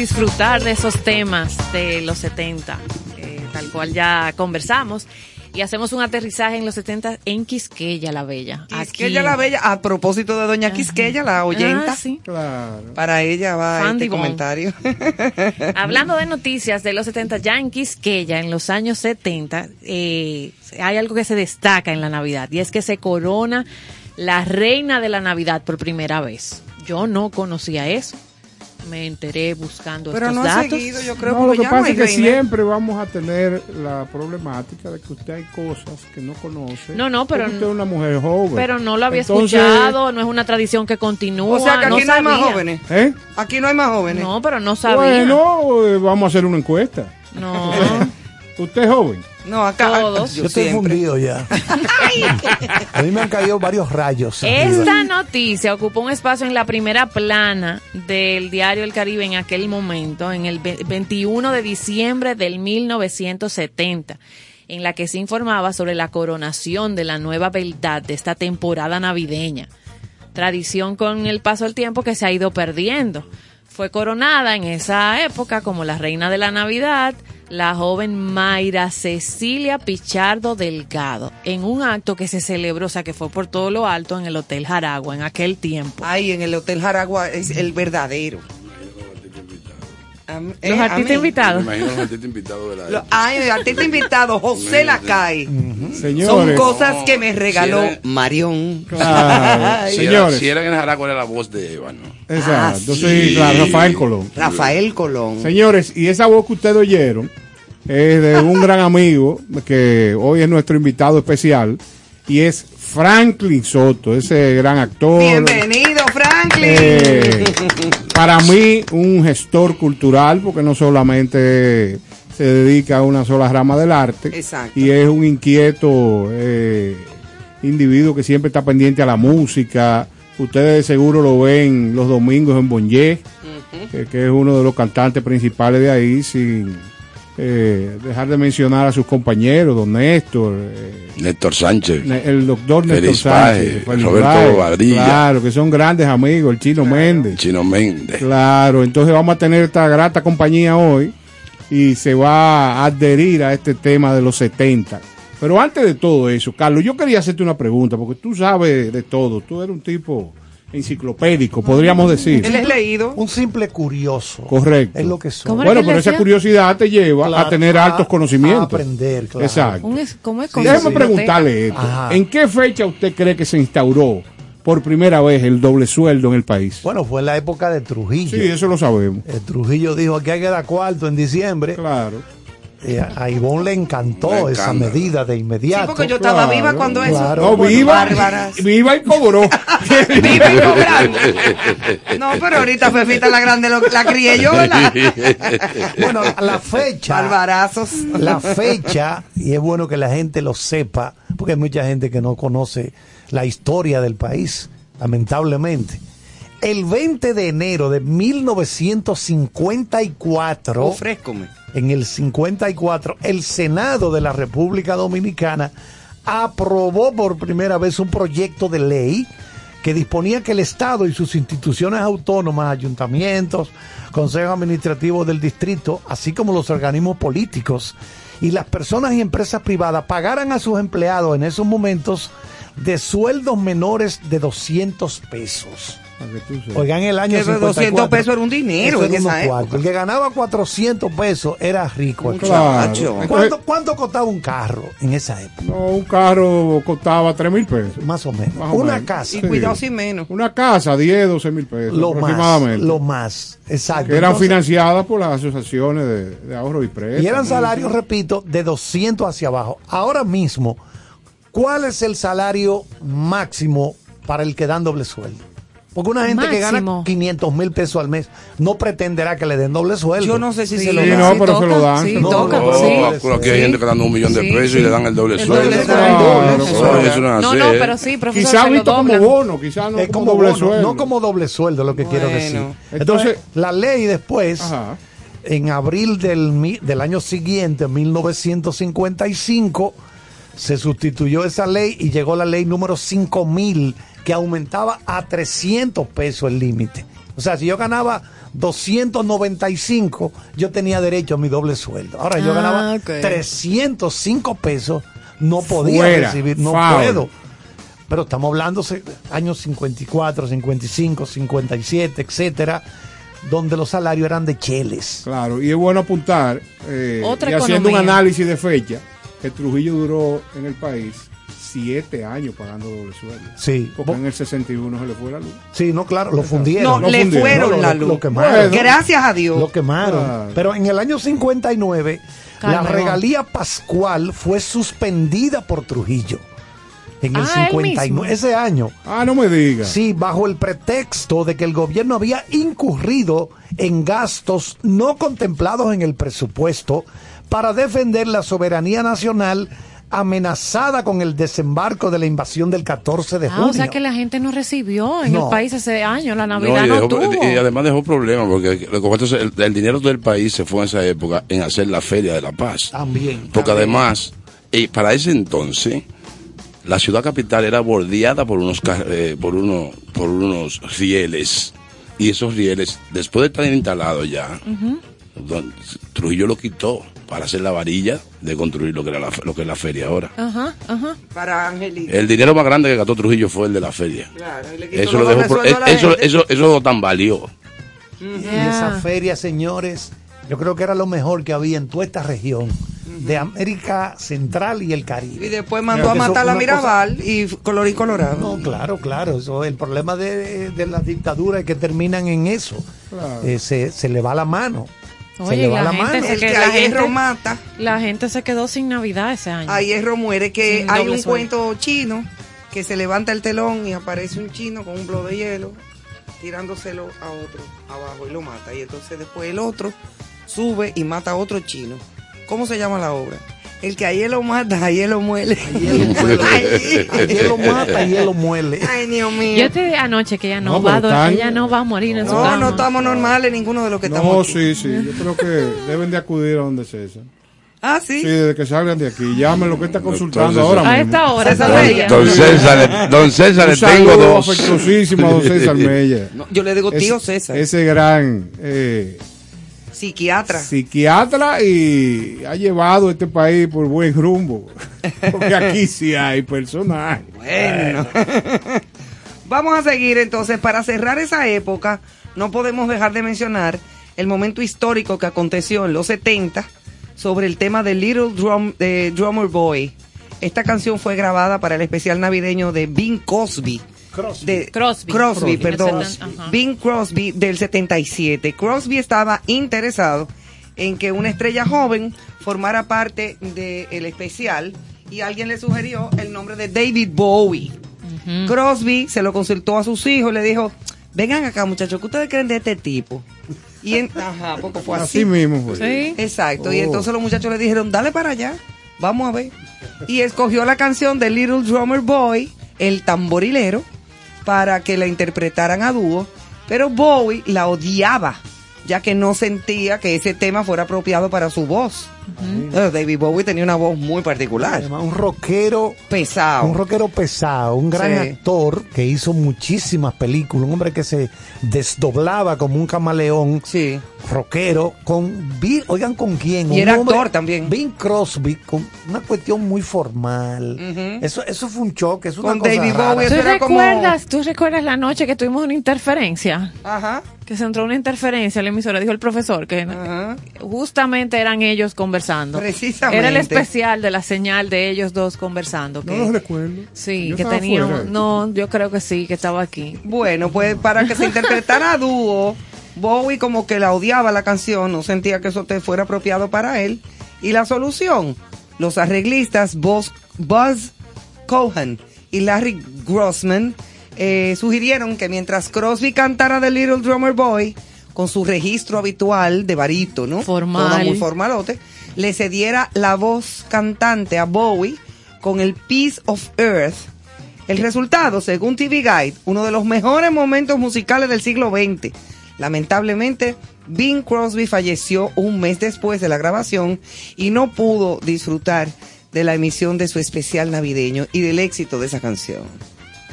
Disfrutar de esos temas de los 70, eh, tal cual ya conversamos. Y hacemos un aterrizaje en los 70 en Quisqueya la Bella. Quisqueya la Bella, a propósito de Doña Quisqueya, la oyenta. Ah, sí. Claro. Para ella va Fan este comentario. Hablando de noticias de los 70, ya en Quisqueya, en los años 70, eh, hay algo que se destaca en la Navidad y es que se corona la reina de la Navidad por primera vez. Yo no conocía eso. Me enteré buscando Pero estos no datos. seguido, yo creo No, lo que no pasa es que reina. siempre vamos a tener la problemática de que usted hay cosas que no conoce. No, no, pero- usted es una mujer joven. Pero no lo había Entonces, escuchado, no es una tradición que continúa. O sea que aquí no, hay más jóvenes. ¿Eh? Aquí no hay más jóvenes. No, pero no sabía. Bueno, eh, vamos a hacer una encuesta. No. ¿Usted es joven? No, acá. Todos. Yo estoy siempre. fundido ya. A mí me han caído varios rayos. Esta noticia ocupó un espacio en la primera plana del diario El Caribe en aquel momento, en el ve- 21 de diciembre del 1970, en la que se informaba sobre la coronación de la nueva beldad de esta temporada navideña. Tradición con el paso del tiempo que se ha ido perdiendo. Fue coronada en esa época como la reina de la Navidad la joven Mayra Cecilia Pichardo Delgado en un acto que se celebró, o sea, que fue por todo lo alto en el Hotel Jaragua en aquel tiempo. Ay, en el Hotel Jaragua es el verdadero. Am- Los eh, artistas invitados. Me imagino los artistas invitados de la Lo- Ay, el artista invitado, José Lacay. Son Señores. cosas que me regaló Si era- Marión. Claro, Si era, señores. si era en Jaraco era la voz de Eva, ¿no? Exacto, Ah, sí, sí. claro, Rafael Colón. Rafael Colón. Señores, y esa voz que ustedes oyeron es de un gran amigo que hoy es nuestro invitado especial y es Franklin Soto, ese gran actor. Bienvenido, Franklin. Eh, para mí, un gestor cultural, porque no solamente se dedica a una sola rama del arte, Exacto. y es un inquieto eh, individuo que siempre está pendiente a la música. Ustedes de seguro lo ven los domingos en Bonje, que, que es uno de los cantantes principales de ahí, sin eh, dejar de mencionar a sus compañeros, don Néstor. eh, Néstor Sánchez. El doctor Néstor Félix Sánchez, Roberto Bobadilla. Claro, que son grandes amigos, el Chino Méndez. Chino Méndez. Claro, entonces vamos a tener esta grata compañía hoy y se va a adherir a este tema de los 70. Pero antes de todo eso, Carlos, yo quería hacerte una pregunta, porque tú sabes de todo, tú eres un tipo enciclopédico, podríamos decir. Él es leído. Un simple curioso. Correcto. Es lo que son. ¿Cómo era Bueno, pero esa curiosidad te lleva Claro, a tener a- altos conocimientos. a aprender, claro. Exacto. Un es- ¿Cómo es? Sí, Déjeme sí. preguntarle esto. Ajá. ¿En qué fecha usted cree que se instauró por primera vez el doble sueldo en el país? Bueno, fue en la época de Trujillo. Sí, eso lo sabemos. El Trujillo dijo que hay que dar cuarto en diciembre. Claro. Eh, a Ivonne le encantó esa medida de Sí, inmediato. porque yo estaba Claro, viva cuando eso. claro. No, Bueno, viva, bárbaras. viva y cobró. Viva y cobrando. No, pero ahorita Fefita la grande lo- la crié yo, ¿verdad? Bueno, la fecha. Barbarazos. La fecha, y es bueno que la gente lo sepa, porque hay mucha gente que no conoce la historia del país, lamentablemente. El 20 de enero de 1954, Ofrézcome. En el 54, el Senado de la República Dominicana aprobó por primera vez un proyecto de ley que disponía que el Estado y sus instituciones autónomas, ayuntamientos, consejos administrativos del distrito, así como los organismos políticos y las personas y empresas privadas pagaran a sus empleados en esos momentos de sueldos menores de 200 pesos. Oigan, el año Que 54. 200 pesos era un dinero en esa época. El que ganaba 400 pesos era rico. Muchacho. Claro. ¿Cuánto, cuánto costaba un carro en esa época? No, un carro costaba 3 mil pesos. Más o menos. Más o Una menos. casa. Y cuidado sin menos. Una casa, 10, 12 mil pesos Lo más. Lo más. Exacto. que eran Entonces, financiadas por las asociaciones de, de ahorro y préstamo. Y eran salarios, repito, de 200 hacia abajo. Ahora mismo, ¿cuál es el salario máximo para el que dan doble sueldo? Porque una gente que gana Máximo. 500 mil pesos al mes no pretenderá que le den doble sueldo. Yo no sé si Sí, se lo Sí, dan. no, sí pero se lo dan, Sí, lo toca, dan. No, sí. pero aquí hay gente que gana un millón de Sí, pesos y le dan el doble El sueldo. doble sueldo. claro. Eso no No, no, pero sí, profesor, Quizá se lo visto como bono, quizá no es como, como doble bono, sueldo. no como doble sueldo, lo que quiero Bueno. decir. Entonces, la ley después, Ajá. en abril del, mi- del año siguiente, 1955, se sustituyó esa ley y llegó la ley número 5000, que aumentaba a 300 pesos el límite. O sea, si yo ganaba 295, yo tenía derecho a mi doble sueldo. Ahora yo Ah, ganaba ok. 305 pesos, no podía Fuera, recibir, no foul. puedo. Pero estamos hablando de años 54, 55, 57, etcétera, donde los salarios eran de cheles. Claro, y es bueno apuntar, eh, Otra y haciendo un análisis de fecha, que Trujillo duró en el país siete años pagando doble sueldo. Sí, Porque en el 61 se le fue la luz. sí, no, claro, lo fundieron. No, Lo le fundieron. fueron No, lo- la lo luz. quemaron. Bueno. Gracias a Dios. Lo quemaron. Claro. Pero en el año 59, Claro, la regalía pascual fue suspendida por Trujillo. En el Ah, él 59, mismo. ese año. Ah, no me diga. Sí, bajo el pretexto de que el gobierno había incurrido en gastos no contemplados en el presupuesto para defender la soberanía nacional amenazada con el desembarco de la invasión del 14 de Ah, junio. o sea que la gente no recibió en No. el país ese año, la No, Navidad y, no, dejó- tuvo. y además dejó problemas porque el, el dinero del país se fue en esa época en hacer la Feria de la Paz. También. Porque además, y para ese entonces, la ciudad capital era bordeada por unos, eh, por unos, por unos rieles. Y esos rieles, después de estar instalados ya, Don- Trujillo lo quitó para hacer la varilla de construir lo que, era la, lo que es la feria ahora. Ajá, ajá. Para Angelito. El dinero más grande que gastó Trujillo fue el de la feria. Claro, y le quitó Eso lo dejó por- eso, eso, eso lo tan valió. Y esa feria, señores, yo creo que era lo mejor que había en toda esta región de América Central y el Caribe. Y después mandó a Eso, matar a Mirabal y colorín colorado. No, claro, claro. Eso, el problema de, de las dictaduras es que terminan en eso. Eh, se, se le va la mano. Se Oye, le va la la, gente mano. se El que la hierro gente, mata, la gente se quedó sin Navidad ese año. a hierro muere. Que Sin hay un cuento chino que se levanta el telón y aparece un chino con un blow de hielo tirándoselo a otro abajo y lo mata. Y entonces después el otro sube y mata a otro chino. ¿Cómo se llama la obra? El que a hielo mata, a hielo muele. Ay, Ayer lo mata, ayer lo muele. Ay, Dios mío. Yo te dije anoche que ella no, No, va, a ella no va a morir en su No, cama. no estamos normales ninguno de los que estamos No, aquí. sí, sí. Yo creo que deben de acudir a donde César. Ah, sí. Sí, desde que salgan de aquí. Llamen lo que está consultando Entonces, ahora A mismo. esta hora, César. Don César, le- don César, le tengo dos. afectuosísimo a don César Mella. No, yo le digo tío Ese- César, Ese gran eh, psiquiatra. psiquiatra y ha llevado este país por buen rumbo. Porque aquí sí hay personajes. Bueno. Vamos a seguir entonces. Para cerrar esa época, no podemos dejar de mencionar el momento histórico que aconteció en los 70 sobre el tema de Little Drum, de Drummer Boy. Esta canción fue grabada para el especial navideño de Bing Crosby. Crosby. De, Crosby. Crosby, Crosby. perdón. Bing Crosby del 77. Crosby estaba interesado en que una estrella joven formara parte del especial y alguien le sugirió el nombre de David Bowie. Crosby se lo consultó a sus hijos y le dijo, vengan acá muchachos, ¿qué ustedes creen de este tipo? Y en- ajá, porque fue así. Así mismo fue. Sí. Exacto. Y Oh. entonces los muchachos le dijeron, dale para allá, vamos a ver. Y escogió la canción de Little Drummer Boy, el tamborilero, para que la interpretaran a dúo. Pero Bowie la odiaba, ya que no sentía que ese tema fuera apropiado para su voz. David Bowie tenía una voz muy particular, Además, un rockero, pesado. un rockero pesado, un gran Sí. actor que hizo muchísimas películas, un hombre que se desdoblaba como un camaleón, Sí. rockero, con Bill, oigan con quién, Y Un era hombre- actor también. Bing Crosby, con una cuestión muy formal. Eso, eso fue un choque, es una Con cosa David rara. Bowie, ¿Tú era como- recuerdas, ¿Tú recuerdas la noche que tuvimos una interferencia? Ajá. Que se entró una interferencia en la emisora, dijo el profesor, que Ajá. justamente eran ellos conversando. Precisamente. Era el especial de la señal de ellos dos conversando. No los recuerdo. Sí, Yo que fuera. No, yo creo que sí, que estaba aquí. Bueno, pues para que se interpretara a dúo, Bowie como que la odiaba la canción, no sentía que eso te fuera apropiado para él. Y la solución, los arreglistas Buzz, Buzz Cohen y Larry Grossman eh, sugirieron que mientras Crosby cantara The Little Drummer Boy, con su registro habitual de barito, ¿no? Formal. Todo muy formalote, le cediera la voz cantante a Bowie con el Piece of Earth el resultado, según TV Guide, uno de los mejores momentos musicales del siglo XX. Lamentablemente, Bing Crosby falleció un mes después de la grabación y no pudo disfrutar de la emisión de su especial navideño y del éxito de esa canción.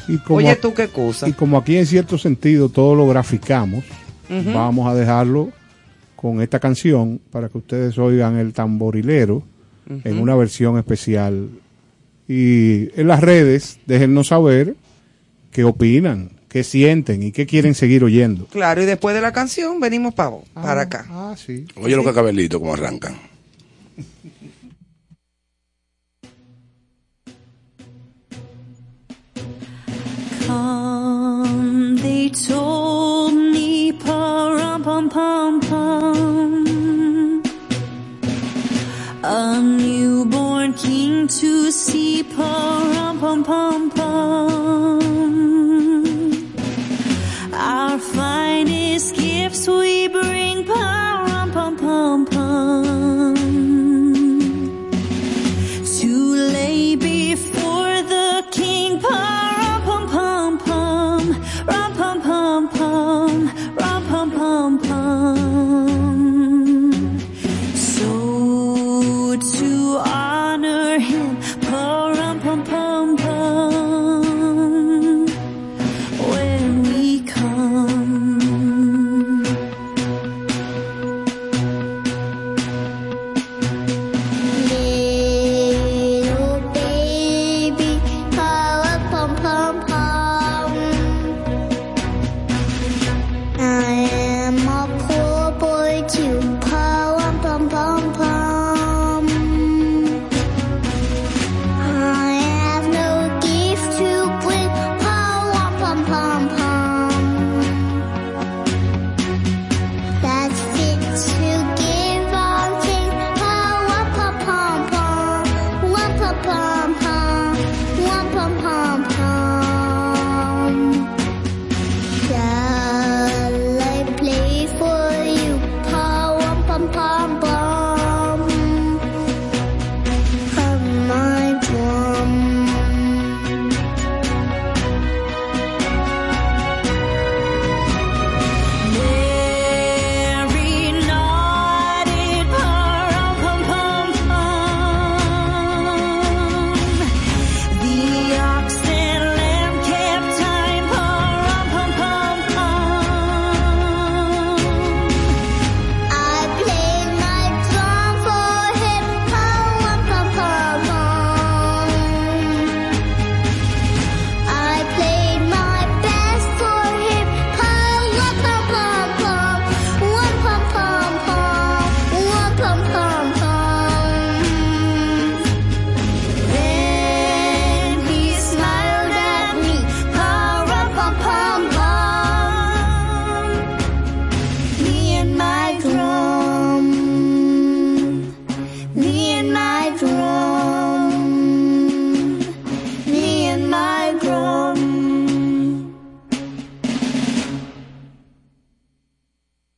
Y como, Oye, tú qué cosa. y como aquí en cierto sentido todo lo graficamos, vamos a dejarlo con esta canción para que ustedes oigan el tamborilero en una versión especial. Y en las redes, déjennos saber qué opinan, qué sienten y qué quieren seguir oyendo. Claro, y después de la canción venimos pa- para acá. Ah, sí. Oye lo que acabelito, como arrancan. Come, they told me, pom pom pom. A newborn king to see, pom pom pom pom.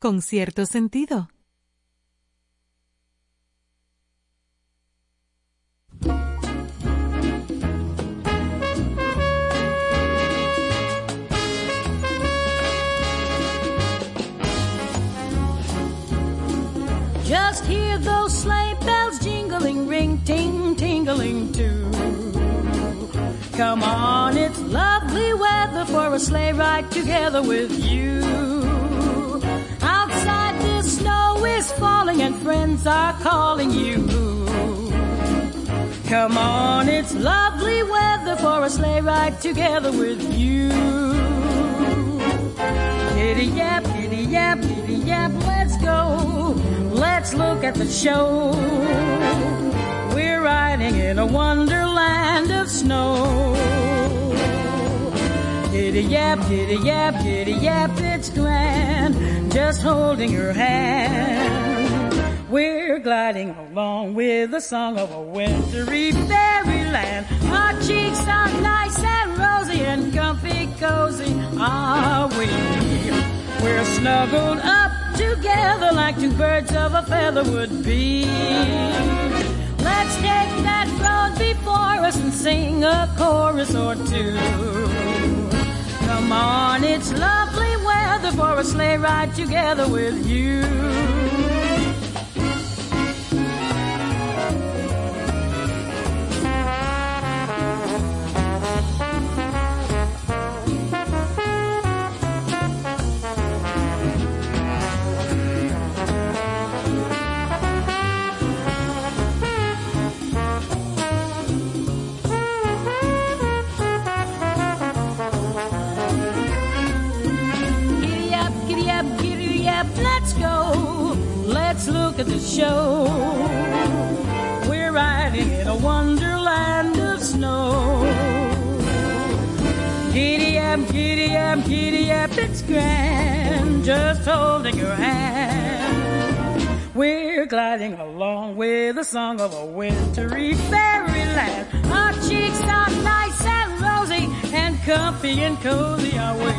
Con cierto sentido. And friends are calling you. Come on, it's lovely weather for a sleigh ride together with you. Giddy yap, giddy yap, giddy yap, let's go. Let's look at the show. We're riding in a wonderland of snow. Giddy yap, giddy yap, giddy yap, it's grand. Just holding your hand. We're gliding along with the song of a wintry fairyland. Our cheeks are nice and rosy and comfy cozy are we. We're snuggled up together like two birds of a feather would be. Let's take that road before us and sing a chorus or two. Come on, it's lovely weather for a sleigh ride together with you. Up, let's go. Let's look at the show. We're riding in a wonderland of snow. Giddy up, giddy up, giddy up, it's grand. Just holding your hand. We're gliding along with the song of a wintry fairyland. Our cheeks are nice and rosy and comfy and cozy are we.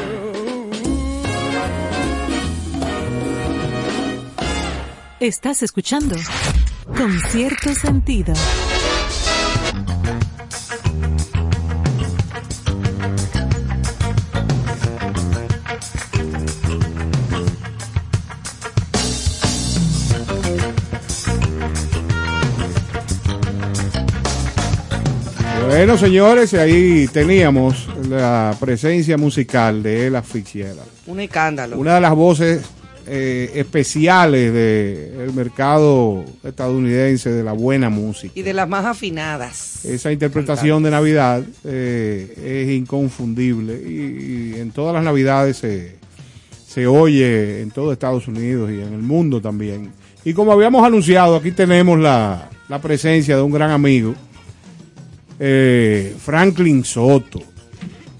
Estás escuchando con cierto sentido. Bueno, señores, ahí teníamos la presencia musical de Ella Fitzgerald. Un escándalo. Una de las voces eh, especiales del mercado estadounidense de la buena música. Y de las más afinadas. Esa interpretación de Navidad eh, es inconfundible y, y en todas las Navidades se, se oye en todo Estados Unidos y en el mundo también. Y como habíamos anunciado, aquí tenemos la, la presencia de un gran amigo, eh, Franklin Soto,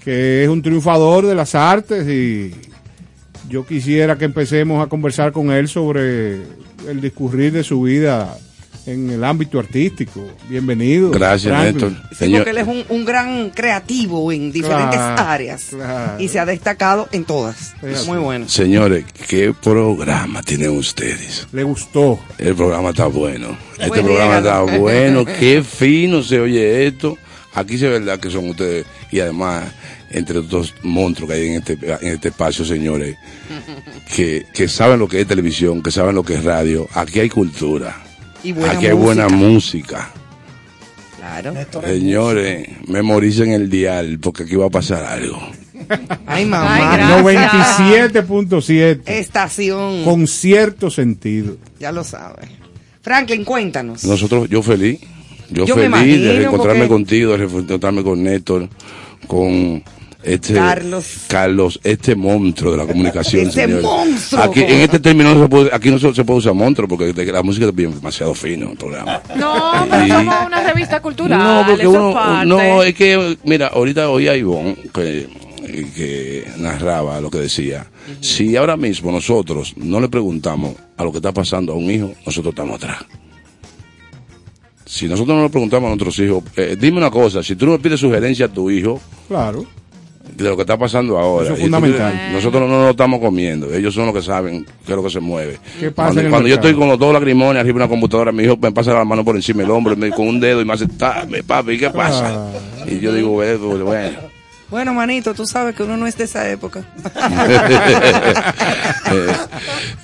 que es un triunfador de las artes y yo quisiera que empecemos a conversar con él sobre el discurrir de su vida en el ámbito artístico. Bienvenido. Gracias, Franklin. Néstor. Sí, porque él es un, un gran creativo en diferentes Claro, áreas claro. y se ha destacado en todas. Muy bueno. Señores, ¿qué programa tienen ustedes? Le gustó. El programa está bueno. Este Buen programa está bueno. Qué fino se oye esto. Aquí se ve verdad que son ustedes. Y además, entre estos monstruos que hay en este, en este espacio, señores, que, que saben lo que es televisión, que saben lo que es radio. Aquí hay cultura. Y buena Aquí hay buena música. Claro. Señores, memoricen el dial porque aquí va a pasar algo. Ay, mamá. Ay, gracias. 97.7. Estación. Con cierto sentido. Ya lo sabes. Franklin, cuéntanos. Nosotros, yo feliz. Yo, feliz de reencontrarme porque- contigo, de reencontrarme con Néstor, con este Carlos. Carlos, este monstruo de la comunicación, Este señores. monstruo. Aquí en este término no se puede, aquí no se, se puede usar monstruo porque la música es bien- demasiado fino el programa. No, pero Y- somos una revista cultural. No, porque uno, no, es que, mira, ahorita oí a Ivonne que, que narraba lo que decía. Si ahora mismo nosotros no le preguntamos a lo que está pasando a un hijo, nosotros estamos atrás. Si nosotros no le preguntamos a nuestros hijos, eh, dime una cosa, si tú no le pides sugerencia a tu hijo Claro. De lo que está pasando ahora, Eso es tú fundamental. nosotros no nos lo estamos comiendo, ellos son los que saben qué es lo que se mueve. ¿Qué pasa Cuando, yo estoy con los dos lagrimones arriba de una computadora, mi hijo me pasa la mano por encima del hombro, me- con un dedo y me hace, "Dame, papi, ¿qué pasa? Ah. Y yo digo, "Eh, pues, bueno. Bueno, manito, tú sabes que uno no es de esa época.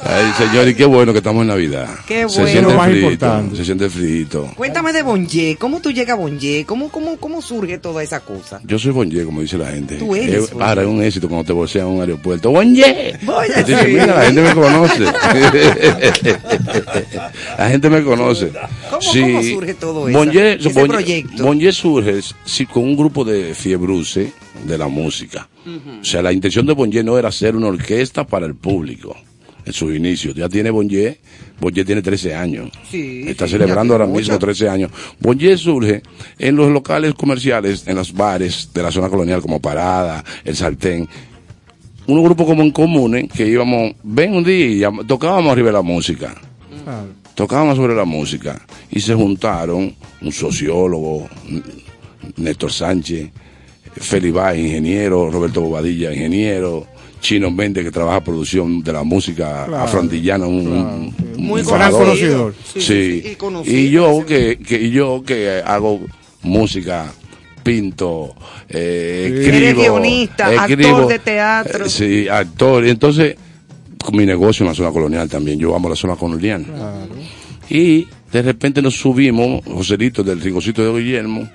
Ay, señor, y qué bueno que estamos en Navidad. Qué Se bueno. siente Lo más importante. se siente frito. Cuéntame de Bonje, ¿cómo tú llegas a Bonje? ¿Cómo, cómo, ¿Cómo surge toda esa cosa? Yo soy Bonje, como dice la gente. Tú eres Eh. Ahora es un éxito cuando te bolsean en un aeropuerto. ¡Bonje! A decir. mira, la gente me conoce. la gente me conoce. ¿Cómo- cómo surge todo eso? Bonje, Ese Bonje- proyecto. Bonje surge con un grupo de fiebruce de la música. O sea, la intención de Bonje no era hacer una orquesta para el público en sus inicios. Ya tiene Bonje, Bonje tiene 13 años. Sí, Está sí, celebrando ahora mismo mucho. 13 años. Bonje surge en los locales comerciales, en los bares de la zona colonial como Parada, El Sartén. Un grupo como en comunes que íbamos, ven un día tocábamos arriba de la música. Tocábamos sobre la música y se juntaron un sociólogo, Néstor Sánchez, Felibay, ingeniero, Roberto Bobadilla, ingeniero, Chino Méndez, que trabaja producción de la música Claro, afrontillana, un, un- un Muy conocedor. Sí, Sí, sí, sí, y conocido. y yo que, que y yo que hago música, pinto, eh, Sí. escribo, Eres guionista, actor de teatro. eh, sí, actor. Y entonces, mi negocio en la zona colonial también, yo amo la zona colonial. Y de repente nos subimos, Joselito del Ringocito de Guillermo,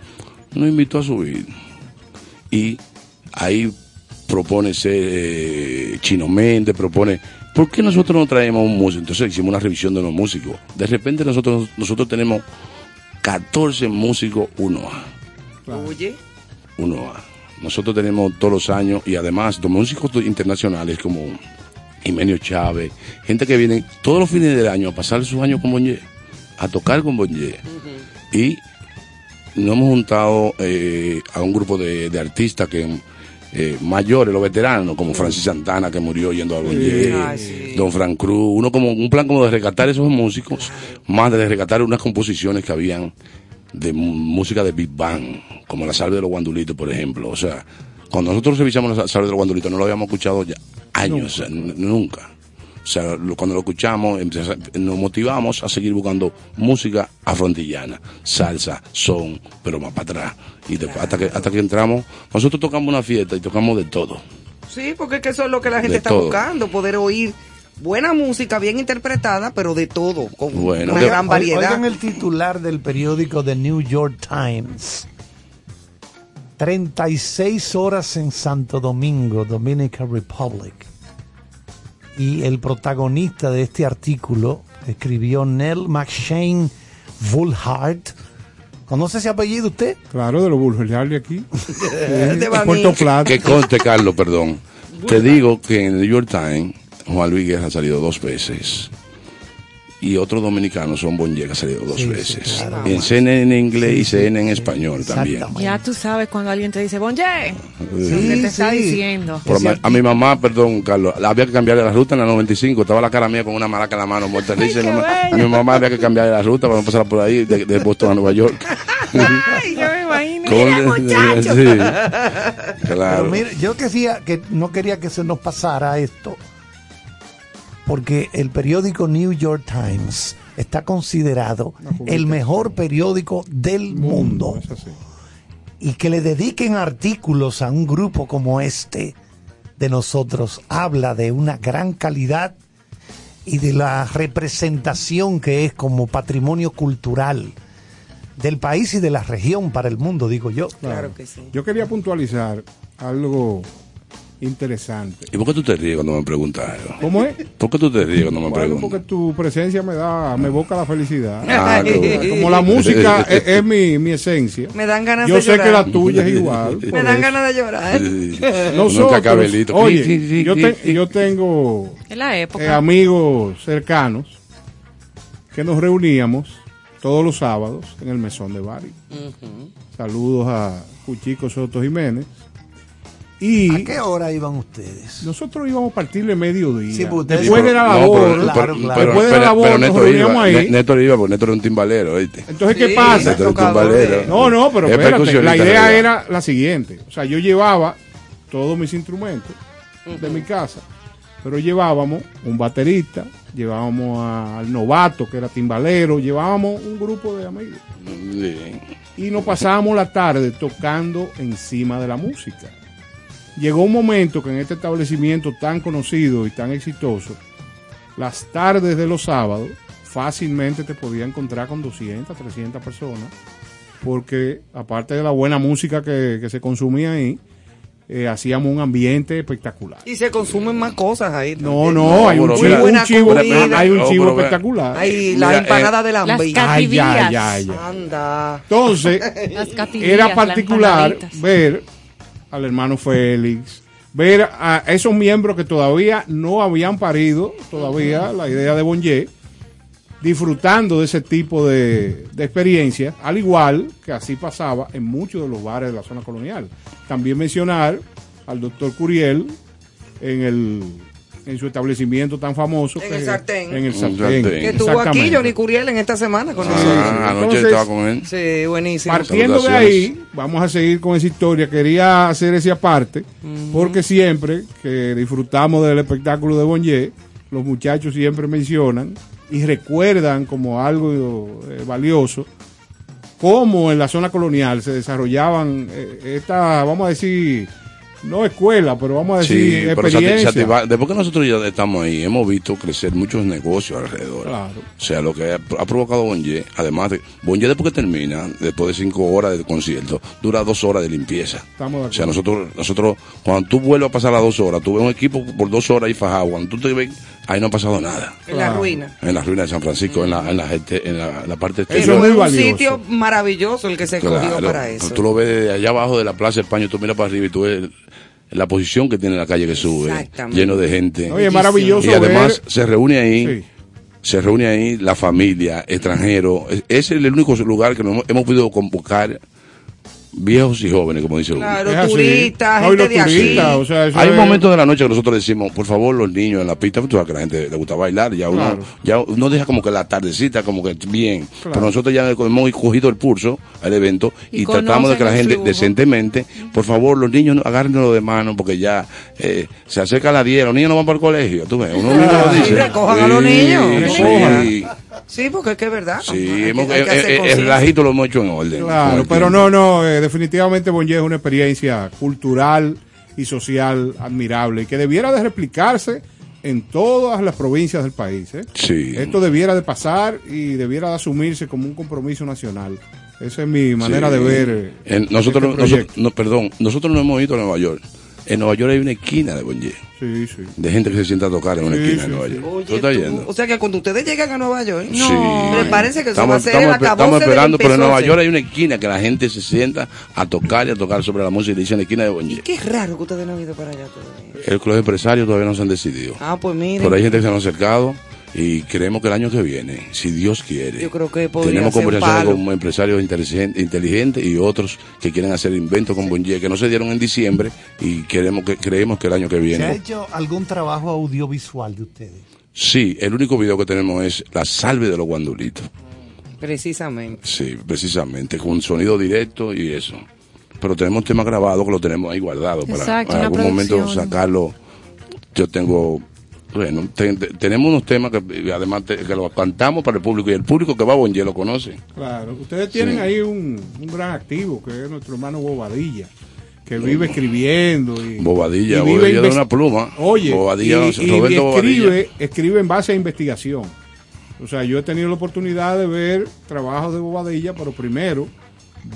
nos invitó a subir. Y ahí propone ser eh, Chino Méndez, propone, ¿por qué nosotros no traemos un músico? Entonces hicimos una revisión de los músicos. De repente nosotros, nosotros tenemos 14 músicos 1A. Oye, 1A. Nosotros tenemos todos los años y además de músicos internacionales como Jimenio Chávez, gente que viene todos los fines del año a pasar sus años con Bonje, a tocar con Bonje. Y nos hemos juntado eh, a un grupo de, de artistas que eh, mayores, los veteranos, como Francis Santana que murió yendo a Ay, sí. Don Frank Cruz, uno como un plan como de rescatar esos músicos, más de rescatar unas composiciones que habían de música de Big Bang, como la salve de los guandulitos, por ejemplo. O sea, cuando nosotros revisamos la salve de los guandulitos, no lo habíamos escuchado ya años, o sea, nunca. O sea, cuando lo escuchamos, nos motivamos a seguir buscando música afrontillana, salsa, son, pero más para atrás. Y después, hasta, que, hasta que entramos, nosotros tocamos una fiesta y tocamos de todo. sí, porque es que eso es lo que la gente De está todo. buscando, poder oír buena música, bien interpretada, pero de todo, con Bueno, una de- gran variedad. Oigan el titular del periódico The New York Times. 36 horas en Santo Domingo, Dominican Republic. Y el protagonista de este artículo escribió Nell McShane Woolhart. ¿Conoce ese apellido usted? Claro, de los Bulgarios de aquí. De. Puerto Plata. Que conste, Carlos, perdón. Te digo que en el New York Times, Juan Luis Guerra ha salido dos veces. Y otros dominicanos son ha salido dos Sí, sí, veces. claro. En CNN en inglés y CNN en español también. Ya tú sabes cuando alguien te dice, Bonje, Sí, lo que te está sí. diciendo. A mi mamá, perdón, Carlos, había que cambiarle la ruta en la 95. Estaba la cara mía con una maraca en la mano, muerta. Ay, y qué mamá- bello. a mi mamá había que cambiarle la ruta para no pasar por ahí, de, de Boston a Nueva York. Ay, yo me imagino. Con- sí. Pero Claro. mire, yo quería que no quería que se nos pasara esto, porque el periódico New York Times está considerado el mejor periódico del mundo. Y que le dediquen artículos a un grupo como este de nosotros habla de una gran calidad y de la representación que es como patrimonio cultural del país y de la región para el mundo, digo yo. Claro que sí. Yo quería puntualizar algo interesante. ¿Y por qué tú te ríes cuando me preguntas eso? ¿Cómo es? ¿Por qué tú te ríes cuando me Bueno, preguntas? porque tu presencia me da, me evoca la felicidad. Ah, qué bueno. Como la música es, es mi, mi esencia. Me dan ganas Yo de sé llorar. que la tuya es igual. Me dan eso. ganas de llorar. Nosotros, cacabelito. oye, Sí, sí, sí, yo, te- sí. yo tengo En la época. eh, amigos cercanos que nos reuníamos todos los sábados en el mesón de Bari. Saludos a Cuchico Soto Jiménez. Y ¿A qué hora iban ustedes? nosotros íbamos a partir de mediodía. Sí, ustedes- Después de la No, labor, pero- Claro, pero- claro. pero- Después de la labor pero nos Néstor reuníamos iba, ahí. Né- Néstor iba, porque Néstor era un timbalero, ¿oíste? Entonces, ¿qué Sí, pasa? Néstor era un timbalero. No, no, pero Es espérate, la idea era la siguiente. O sea, yo llevaba todos mis instrumentos de mi casa, pero llevábamos un baterista, llevábamos a- al novato que era timbalero, llevábamos un grupo de amigos y nos pasábamos la tarde tocando encima de la música. Llegó un momento que en este establecimiento tan conocido y tan exitoso, las tardes de los sábados fácilmente te podía encontrar con 200, 300 personas, porque aparte de la buena música que, que se consumía ahí, eh, hacíamos un ambiente espectacular. Y se consumen más cosas ahí. No, también. no, hay un chivo, un chivo, hay un chivo espectacular. Ay, la Mira, empanada eh, de la. Ay, ya, ya, ya. Anda. Entonces, era particular ver al hermano Félix, ver a esos miembros que todavía no habían parido, todavía la idea de Bonje, disfrutando de ese tipo de, de experiencias, al igual que así pasaba en muchos de los bares de la zona colonial. También mencionar al doctor Curiel en el en su establecimiento tan famoso En que- el sartén. en el sartén. sartén. Que estuvo aquí. Johnny Curiel en esta semana con nosotros. Ah, anoche Entonces- estaba con él. Sí, buenísimo. Partiendo de ahí, vamos a seguir con esa historia. Quería hacer ese aparte, porque siempre que disfrutamos del espectáculo de Bonje, los muchachos siempre mencionan y recuerdan como algo eh, valioso cómo en la zona colonial se desarrollaban eh, esta, vamos a decir, no escuela, pero vamos a decir Sí, pero experiencia. Sativa- después que nosotros ya estamos ahí, hemos visto crecer muchos negocios alrededor. Claro. O sea, lo que ha, provocado Bonje, además de, Bonje después que termina, después de cinco horas de concierto, dura dos horas de limpieza. Estamos de O sea, acuerdo. nosotros, nosotros, cuando tú vuelves a pasar las dos horas, tú ves un equipo por dos horas ahí fajado, cuando tú te ves, ahí no ha pasado nada. En la ruina. En la ruina de San Francisco, en, la, en, la, gente- en la, en la parte Eso exterior. es muy un valioso. sitio maravilloso el que se escogió Claro, para eso. Tú lo ves desde allá abajo de la Plaza de España, tú miras para arriba y tú ves la posición que tiene la calle que sube, lleno de gente. Oye, es maravilloso y además ver- se reúne ahí, Sí. se reúne ahí la familia, extranjeros. Es- Ese es el único lugar que nos hemos, hemos podido convocar viejos y jóvenes, como dice uno. Claro, turistas, gente los de aquí. turistas, o sea, eso Hay es- momentos de la noche que nosotros decimos, por favor, los niños en la pista, tú sabes que la gente le gusta bailar, ya uno, Claro. ya uno deja como que la tardecita, como que bien, Claro. pero nosotros ya hemos cogido el pulso al evento Y y, tratamos de que la gente flujo. decentemente, por favor, los niños no- agárrenlo de mano, porque ya eh, se acerca la 10, los niños no van para el colegio, tú ves, uno mismo lo dice. recojan a los niños. Sí, Sí, porque es que es verdad. sí, hemos- que eh, eh, el relajito lo hemos hecho en orden. Claro, pero no, no, eh, definitivamente Bonje es una experiencia cultural y social admirable y que debiera de replicarse en todas las provincias del país. ¿eh? Sí. Esto debiera de pasar y debiera de asumirse como un compromiso nacional. Esa es mi manera Sí. de ver. En- nosotros, este nosotros- no, perdón, nosotros no hemos ido a Nueva York. En Nueva York hay una esquina de Bonje, Sí, sí. de gente que se sienta a tocar en una Sí, esquina sí, de Nueva sí. York. Oye, ¿Tú estás tú- yendo? o sea que cuando ustedes llegan a Nueva York, Sí. prepárense que eso va a estamos, ser estamos, estamos esperando, pero en Nueva. York hay una esquina que la gente se sienta a tocar y a tocar sobre la música y le dicen la esquina de Bonje. Qué raro que ustedes no han ido para allá todavía. El club de empresarios todavía no se han decidido. Ah, pues miren. Pero hay gente que se han acercado y creemos que el año que viene, si Dios quiere, Yo creo que podría tenemos conversaciones palo. con empresarios inteligentes, inteligentes y otros que quieren hacer inventos con Bonje que no se dieron en diciembre y queremos que creemos que el año que ¿Se ha viene. hecho algún trabajo audiovisual de ustedes? Sí, el único video que tenemos es la salve de los guandulitos. Precisamente. Sí, precisamente, con sonido directo y eso. Pero tenemos temas grabados que lo tenemos ahí guardados para en algún momento sacarlo. Yo tengo, bueno, te- te- tenemos unos temas que además te- que los cantamos para el público y el público que va a Bonje lo conoce. Claro, ustedes tienen Sí. ahí un, un gran activo que es nuestro hermano Bobadilla, que vive escribiendo. Y, Bobadilla, y vive Bobadilla de una pluma. Oye, Bobadilla, y, y Roberto escribe, Bobadilla. escribe en base a investigación. O sea, yo he tenido la oportunidad de ver trabajos de Bobadilla, pero primero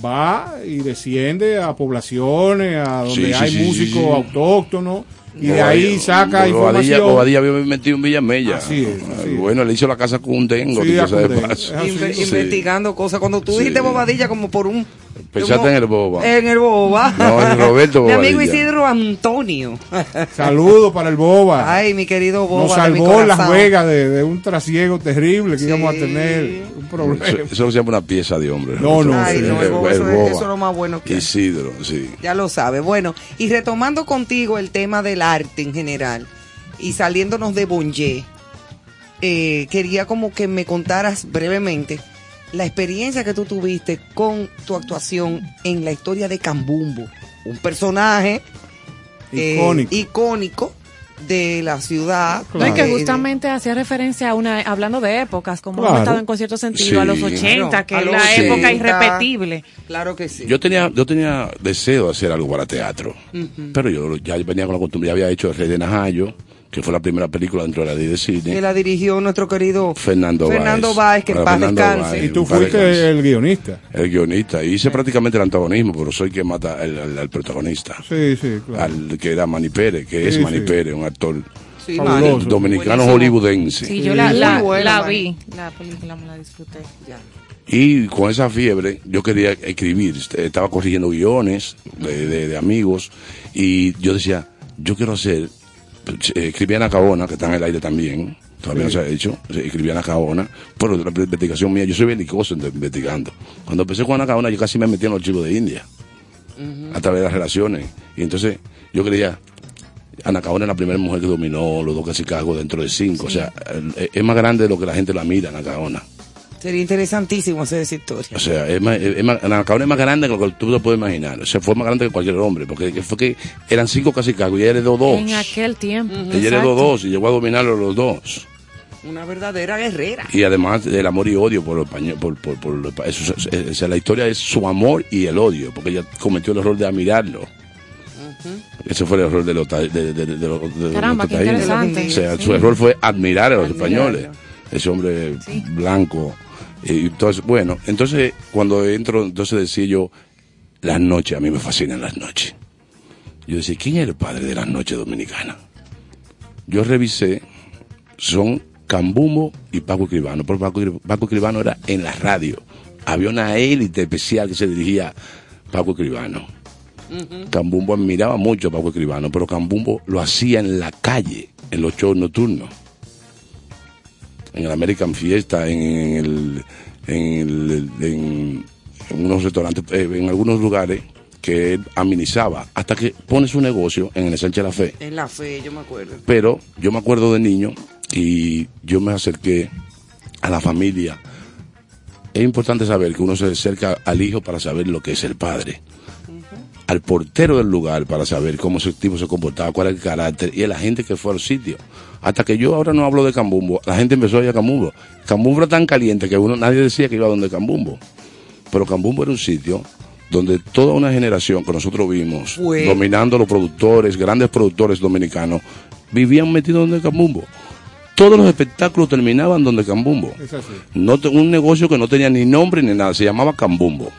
va y desciende a poblaciones, a donde Sí, hay sí, músicos autóctonos, y de ahí saca Bobadilla, información. Bobadilla había metido en Villamella. Así es, así es. Bueno, le hizo la casa con un dengo, Sí, a sea de Cundengo. paso. Inve- Sí. investigando cosas. Cuando tú Sí. dijiste bobadilla como por un... Pensaste en el boba. En el boba. No, en Roberto Mi amigo. Isidro Antonio. Saludos para el Boba. Ay, mi querido boba. Nos de mi salvó Las. Vegas de, de un trasiego terrible que íbamos a tener. Problema. Eso, eso no se llama una pieza de hombre. No, no. Ay, no, el boba, El eso, es, boba. eso es lo más bueno que hay. Isidro, sí. Ya lo sabe. Bueno, y retomando contigo el tema del arte en general y saliéndonos de Bonje, eh, quería como que me contaras brevemente la experiencia que tú tuviste con tu actuación en la historia de Cambumbo, un personaje eh, Icónico. icónico de la ciudad. No, y que eh, justamente hacía referencia a una, hablando de épocas, como Claro. hemos estado en concierto sentido, Sí. a los 80, Claro, que es la 80. época irrepetible. Claro que sí. Yo tenía, yo tenía deseo de hacer algo para teatro, pero yo ya venía con la costumbre, ya había hecho El Rey de Najayo, que fue la primera película dentro de la de que cine. la dirigió nuestro querido Fernando. Fernando Báez, que en paz descanse. Y tú fuiste el guionista. El guionista. Y hice prácticamente el antagonismo, pero soy quien mata al, al- al protagonista. Sí, sí, claro. Al que era Manny Pérez, que es sí. Pérez, un actor Sí, dominicano Buenísimo. hollywoodense. Sí, yo la, la, buena, la vi, la película me la disfruté. Ya. Y con esa fiebre yo quería escribir, Est- estaba corrigiendo guiones de, de- de amigos y yo decía, yo quiero hacer, eh, escribí Ana Cabona, que está en el aire también, todavía no se ha hecho, eh, escribí Ana Cabona, pero la investigación mía, yo soy belicoso investigando. Cuando empecé con Ana Cabona yo casi me metí en los archivos de India, a través de las relaciones. Y entonces yo creía, Ana Cabona es la primera mujer que dominó los dos Chicago dentro de cinco, o sea, eh, es más grande de lo que la gente la mira, Ana Cabona. Sería interesantísimo hacer esa historia. O sea, es más, es más, es más grande que lo que tú te puedes imaginar. O sea, fue más grande que cualquier hombre, porque fue que eran cinco casi y ella heredó dos. En aquel tiempo. Ella heredó dos y llegó a dominarlo los dos. Una verdadera guerrera. Y además el amor y odio por los españoles, por, por, por los- eso, o sea, la historia es su amor y el odio, porque ella cometió el error de admirarlo. Ese fue el error de los de, de, de- de los- de los Caramba, interesante. O sea, Sí. su error fue admirar a los Admirarlo. españoles. Ese hombre blanco. Entonces, bueno, entonces cuando entro, entonces decía yo, las noches, a mí me fascinan las noches. Yo decía, ¿quién es el padre de las noches dominicanas? Yo revisé, son Cambumbo y Paco Escribano. Pero Paco, Paco Escribano era en la radio. Había una élite especial que se dirigía a Paco Escribano. Cambumbo admiraba mucho a Paco Escribano, pero Cambumbo lo hacía en la calle, en los shows nocturnos. En el American Fiesta, en, el, en, el- en- en unos restaurantes, eh, en algunos lugares que él amenizaba, hasta que pone su negocio en el Sánchez La Fe. En la fe, yo me acuerdo. Pero yo me acuerdo de niño y yo me acerqué a la familia. Es importante saber que uno se acerca al hijo para saber lo que es el padre. Al portero del lugar para saber cómo ese tipo se comportaba, cuál era el carácter y a la gente que fue al sitio. Hasta que yo ahora no hablo de Cambumbo, la gente empezó a ir a Cambumbo. Cambumbo era tan caliente que uno nadie decía que iba a donde Cambumbo. Pero Cambumbo era un sitio donde toda una generación que nosotros vimos, Fue. dominando los productores, grandes productores dominicanos, vivían metidos donde Cambumbo. Todos los espectáculos terminaban donde Cambumbo. Es así. No te- un negocio que no tenía ni nombre ni nada, se llamaba Cambumbo.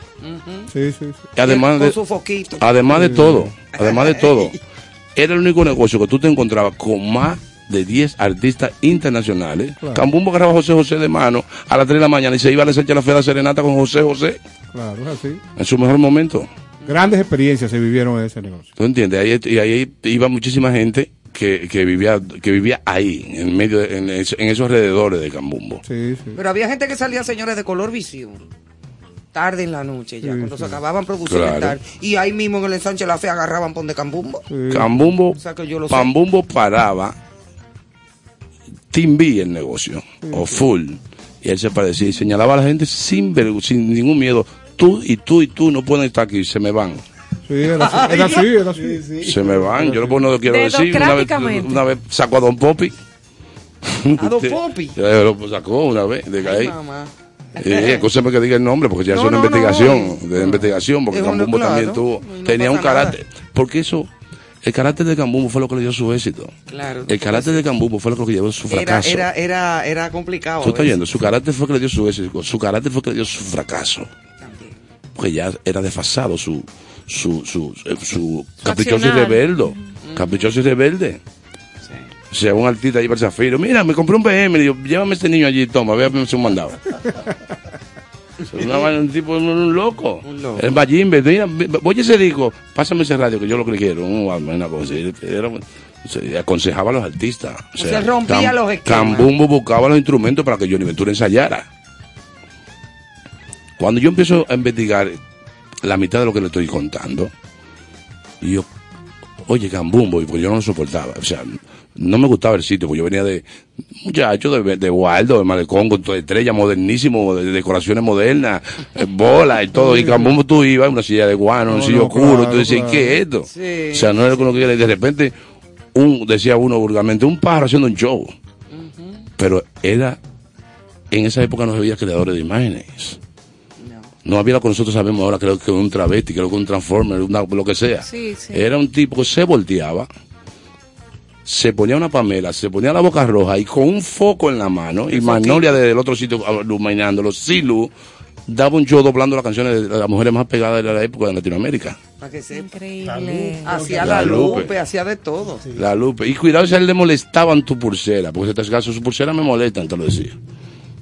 Sí, sí, sí. Además de, su foquito. además de todo, además de todo, era el único negocio que tú te encontrabas con más de 10 artistas internacionales. Claro. Cambumbo agarraba a José José de mano a las 3 de la mañana y se iba a la Sánchez la Fe de Serenata con José José Claro, es así. en su mejor momento. Grandes experiencias se vivieron en ese negocio. ¿Tú entiendes? Ahí, y ahí iba muchísima gente que, que vivía que vivía ahí, en medio, de- en, es- en esos alrededores de Cambumbo. Sí, sí. Pero había gente que salía, señores, de color visión. Tarde en la noche ya, Sí, cuando sí. se acababan producir Claro. Y ahí mismo en el ensanche La Fe agarraban pon de Cambumbo. Sí. Cambumbo, O sea que yo lo sé. Pambumbo paraba, Team B el negocio, o full, y él se parecía y señalaba a la gente sin, sin ningún miedo. Tú y tú y tú no pueden estar aquí, se me van. Sí, era así, era así. Era así. Se me van, yo no lo quiero decir. Una vez, una vez sacó a Don Popi. ¿A Don Popi? Ya Lo sacó una vez de ahí. mamá. Eh, escúchame que diga el nombre, porque ya No, es una no, no, investigación, de investigación, porque claro, también tuvo, tenía un nada. carácter, porque eso, el carácter de Cambumbo fue lo que le dio su éxito. Claro. El carácter de Cambumbo fue lo que llevó a su fracaso. era, era, era complicado. Tú estás viendo, su carácter fue que le dio su éxito, su carácter fue que le dio su fracaso. También. porque ya era desfasado su, su, su, eh, su caprichoso y rebelde. Caprichoso y rebelde. O sea, un artista ahí para el Zafiro, mira, me compré un BM, le digo, llévame a este niño allí, toma, hacer un mandado. Una un tipo, un, un loco. El Mayimbe, oye ese disco, pásame ese radio que yo lo que quiero. Un- una cosa, era- se aconsejaba a los artistas. O sea, rompía los esquemas. Cambumbo buscaba los instrumentos para que Johnny Ventura ensayara. Cuando yo empiezo a investigar la mitad de lo que le estoy contando, y yo, oye, Cambumbo, y porque yo no lo soportaba. O sea, no me gustaba el sitio, porque yo venía de muchacho de, de Waldo, de Malecón, con toda estrella, modernísimo, de, de decoraciones modernas, eh, bola y todo. Y Cambumbo tú ibas una silla de guano, un No, silla no, oscuro, claro, tú decías, claro. ¿qué es esto? Sí. O sea, no era con lo que era. Y de repente, un, decía uno vulgarmente, un pájaro haciendo un show. Pero era, en esa época no había creadores de imágenes. No había lo que nosotros sabemos ahora, creo que un travesti, creo que un transformer, una- lo que sea. Sí, sí. Era un tipo que se volteaba, se ponía una pamela, se ponía la boca roja y con un foco en la mano, y Magnolia desde el otro sitio iluminándolo, Silu, daba un show doblando las canciones de las mujeres más pegadas de la época de Latinoamérica. Para que sepa. Increíble. Hacía La Lupe. lupe, hacía de todo. La Lupe. Y cuidado si a él le molestaban tu pulsera, porque si te caso su pulsera me molestan, te lo decía.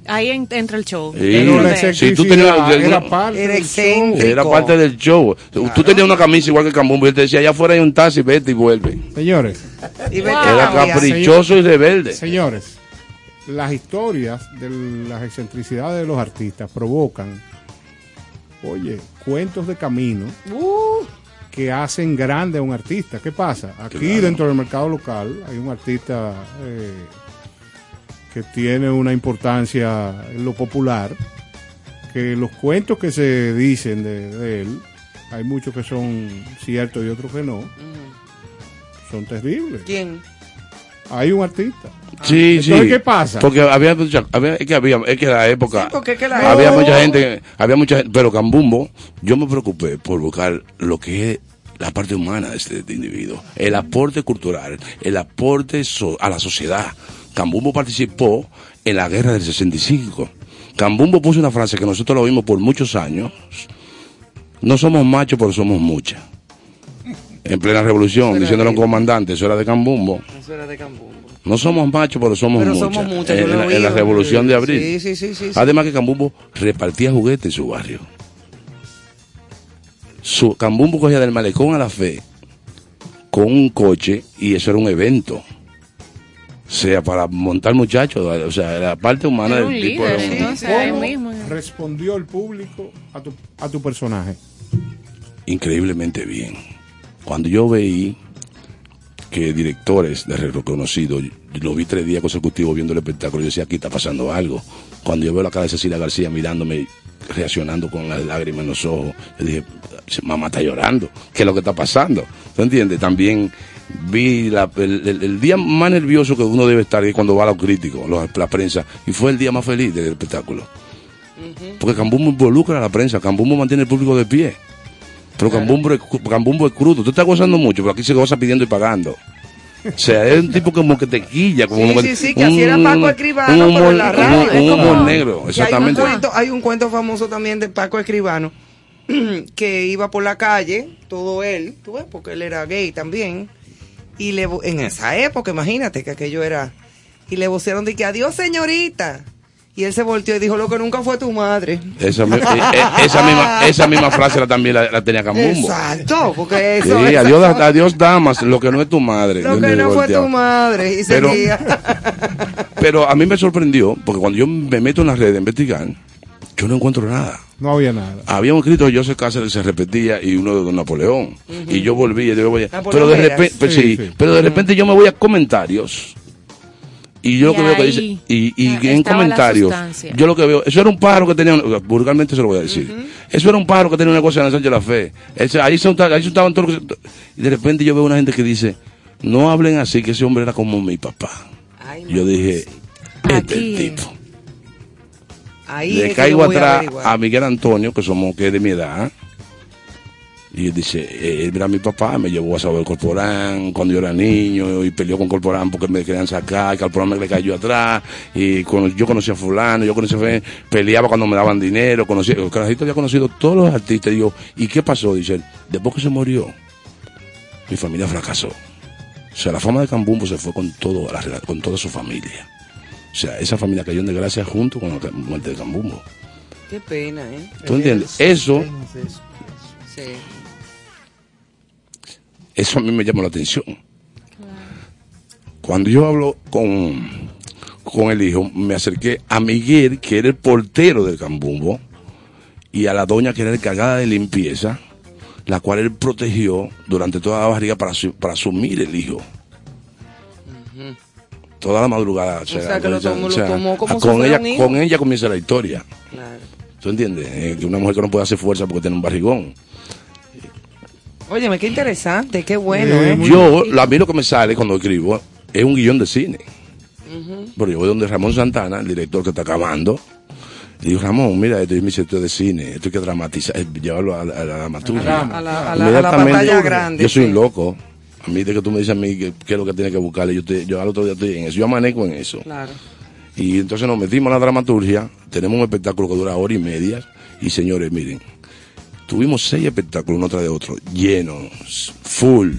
Ahí en- entra el show. Sí. Pero la Si tú tenías- era parte Era del excéntrico. Era parte del show. Tú tenías una camisa igual que Cambumbo y él te decía, allá afuera hay un taxi, vete y vuelve. Señores, Y vete Era caprichoso y rebelde. señores, las historias de las excentricidades de los artistas provocan, oye, cuentos de camino Uh, que hacen grande a un artista. ¿Qué pasa? Aquí Claro. dentro del mercado local hay un artista eh, que tiene una importancia en lo popular, que los cuentos que se dicen de, de él, hay muchos que son ciertos y otros que no, son terribles. ¿Quién? Hay un artista. Sí, sí. Entonces, ¿qué pasa? Porque había, mucha- había- es que había, es que la época, Sí, porque es que la había época- mucha gente, había mucha gente, pero Cambumbo, yo me preocupé por buscar lo que es la parte humana de este individuo, el aporte cultural, el aporte so- a la sociedad. Cambumbo participó en la guerra del 65. Cambumbo puso una frase que nosotros lo vimos por muchos años. No somos machos, pero somos muchas. En plena revolución, diciéndole a un comandante, eso era de Cambumbo. Eso era de Cambumbo. No somos machos, pero somos Pero muchas. somos muchas, en, la- en revolución de abril. Sí, sí, sí, sí, sí. Además que Cambumbo repartía juguetes en su barrio. Su, Cambumbo cogía del malecón a la fe con un coche y eso era un evento. O sea, para montar muchachos, o sea, la parte humana del tipo líder, era un- entonces, ahí ¿Cómo mismo. respondió el público a tu, a tu personaje? increíblemente bien. Cuando yo veí que directores de reconocidos, lo vi tres días consecutivos viendo el espectáculo, yo decía, aquí está pasando algo. Cuando yo veo la cara de Cecilia García mirándome, reaccionando con las lágrimas en los ojos, yo dije, mamá está llorando, ¿qué es lo que está pasando? ¿Tú entiendes? También vi la- el, el- el día más nervioso que uno debe estar es cuando va a los críticos, los- la prensa, y fue el día más feliz del espectáculo. Porque Cambumbo involucra a la prensa, Cambumbo mantiene el público de pie. Pero Cambumbo es, cu- Cambumbo es crudo. Tú estás gozando mucho, pero aquí se goza pidiendo y pagando. O sea, es un tipo como que te quilla. Como Sí, sí, sí, que así era Paco Escribano, un humor, la un- radio. un Es como- humor negro, exactamente. Hay un, cuento, hay un cuento famoso también de Paco Escribano que iba por la calle, todo él, tú ves, porque él era gay también. Y le, en esa época, imagínate que aquello era. Y le vocearon de que adiós, señorita. Y él se volteó y dijo lo que nunca fue tu madre. Esa, eh, eh, esa misma, esa misma frase la, también la, la tenía Cambumbo. Exacto, porque Sí, eso. eso- adiós, adiós, damas, lo que no es tu madre. Lo que no fue tu madre. Y Pero- seguía. Pero a mí me sorprendió, porque cuando yo me meto en las redes a investigar, yo no encuentro nada. No había nada. Había un escrito de Joseph Cáceres que se repetía y uno de Don Napoleón. Y yo volví y digo, oye, Napoleón pero de repente, pues, Sí, sí, sí. pero de repente yo me voy a comentarios. Y yo lo Y que veo que ahí, dice, y, y en la comentarios, yo lo que veo, eso era un pájaro que tenía, un- vulgarmente se lo voy a decir, eso era un pájaro que tenía una cosa en el Sánchez de la Fe. Ese- ahí, se, ahí se estaban todos los que- y de repente yo veo una gente que dice, no hablen así, que ese hombre era como mi papá. Ay, Yo dije, este es Aquí. el tipo. Ahí Le caigo a atrás a, Miguel Antonio, que somos que es de mi edad, Y él dice, eh, él era mi papá, me llevó a saber Corporán cuando yo era niño y peleó con Corporán porque me querían sacar, y Corporán me le cayó atrás y cono- yo conocía a fulano, yo conocía a peleaba cuando me daban dinero, conocía, el carajito había conocido todos los artistas y yo, ¿y qué pasó? Dice él, después que se murió, mi familia fracasó. O sea, la fama de Cambumbo se fue con todo, con toda su familia. O sea, esa familia cayó en desgracia junto con la muerte de Cambumbo. Qué pena, ¿eh? ¿Tú entiendes? Eso, Sí. eso a mí me llamó la atención. Cuando yo hablo con, con el hijo, me acerqué a Miguel, que era el portero del Cambumbo, y a la doña, que era encargada de limpieza, la cual él protegió durante toda la barriga para, su- para asumir el hijo. Toda la madrugada. sea, que lo tomó- lo tomó como si con, ella, un con ella comienza la historia. Claro. ¿Tú entiendes? Eh, que una mujer que no puede hacer fuerza porque tiene un barrigón. Óyeme, qué interesante, qué bueno, Eh, ¿eh? Yo, a mí lo que me sale cuando escribo es un guion de cine. Pero yo voy donde Ramón Santana, el director que está acabando, y digo, Ramón, mira, esto es mi sector de cine, esto hay que dramatizar, eh, llevarlo a, la- a la dramaturgia. A la- a la- a la Inmediatamente, pantalla grande, Yo soy un loco. A mí, de que tú me dices a mí qué es lo que tiene que buscarle, yo, te- yo al otro día estoy en eso, yo amanezco en eso. Claro. Y entonces nos metimos a la dramaturgia, tenemos un espectáculo que dura hora y media, y señores, miren, tuvimos seis espectáculos uno tras de otro, llenos, full,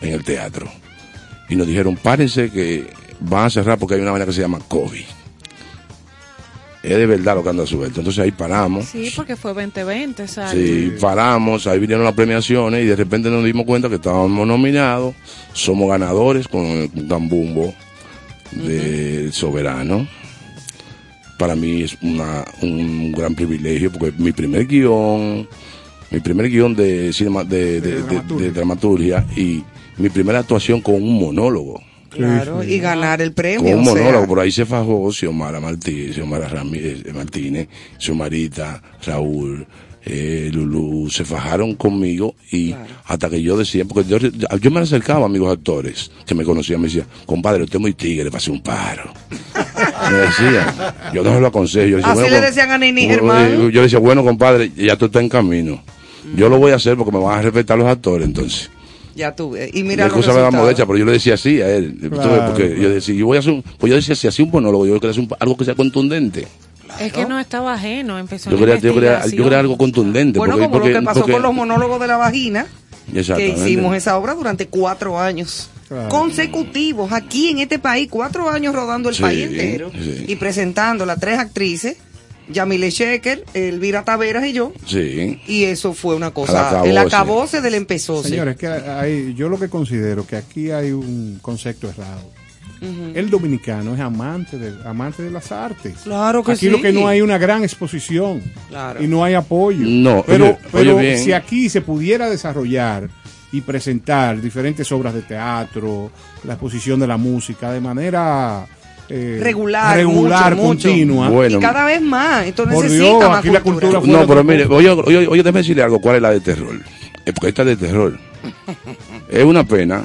en el teatro. Y nos dijeron, párense que van a cerrar porque hay una vaina que se llama COVID. Es de verdad lo que anda suelto. Entonces ahí paramos. Sí, porque fue 2020, ¿sabes? Sí, paramos, ahí vinieron las premiaciones y de repente nos dimos cuenta que estábamos nominados, somos ganadores con el Gambumbo del Soberano. Para mí es una, un gran privilegio porque mi primer guion, mi primer guion de, cinema, de, de- de- de dramaturgia y mi primera actuación con un monólogo. Claro, y ganar el premio. un o sea, por ahí se fajó Xiomara Martínez, Xiomara Ramírez eh, Martínez, Xiomarita, Raúl, eh, Lulú, se fajaron conmigo y hasta que yo decía, porque yo, yo me acercaba a amigos actores que me conocían, me decían, compadre, usted es muy tigre, pasé un paro. Me decía, yo no se lo aconsejo. Yo decía, Así bueno, le decían a Nini yo- Germán. Yo decía, bueno, compadre, ya tú estás en camino. Yo lo voy a hacer porque me van a respetar los actores, entonces. Ya tuve. Y Mi mira excusa me da modestia, pero yo le decía así a él. Claro, porque claro. yo decía, yo voy a hacer un, pues yo decía, si hacía un monólogo, yo quería hacer un- algo que sea contundente. Es que no estaba ajeno, empezó Yo la quería, yo quería, yo quería algo contundente. Bueno, porque, como porque- lo que pasó porque- con los monólogos de la vagina, que hicimos esa obra durante cuatro años. Claro. Consecutivos, aquí en este país, cuatro años rodando el Sí, país entero sí. y presentando las tres actrices, Yamile Sheker, Elvira Taveras y yo, Sí. y eso fue una cosa, acabose. el acabose del empezóse. Señores, que hay, yo lo que considero que aquí hay un concepto errado. El dominicano es amante de, amante de las artes. Claro que aquí sí. lo que no hay una gran exposición Claro. y no hay apoyo. No, pero, oye, pero oye si aquí se pudiera desarrollar y presentar diferentes obras de teatro, la exposición de la música de manera eh, regular, regular, mucho, continua. y cada vez más. Esto Por necesita Dios, más aquí la cultura No, pero mire, oye, oye, oye, déjeme decirle algo. ¿Cuál es la de terror? Eh, porque esta es de terror. Es una pena.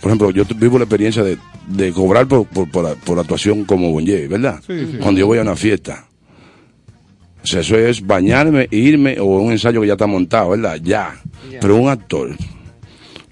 Por ejemplo, yo vivo la experiencia de, de cobrar por, por, por, por actuación como Bonje, ¿verdad? Sí, sí. Cuando yo voy a una fiesta. O sea, eso es bañarme, irme o un ensayo que ya está montado, ¿verdad? Ya. Pero un actor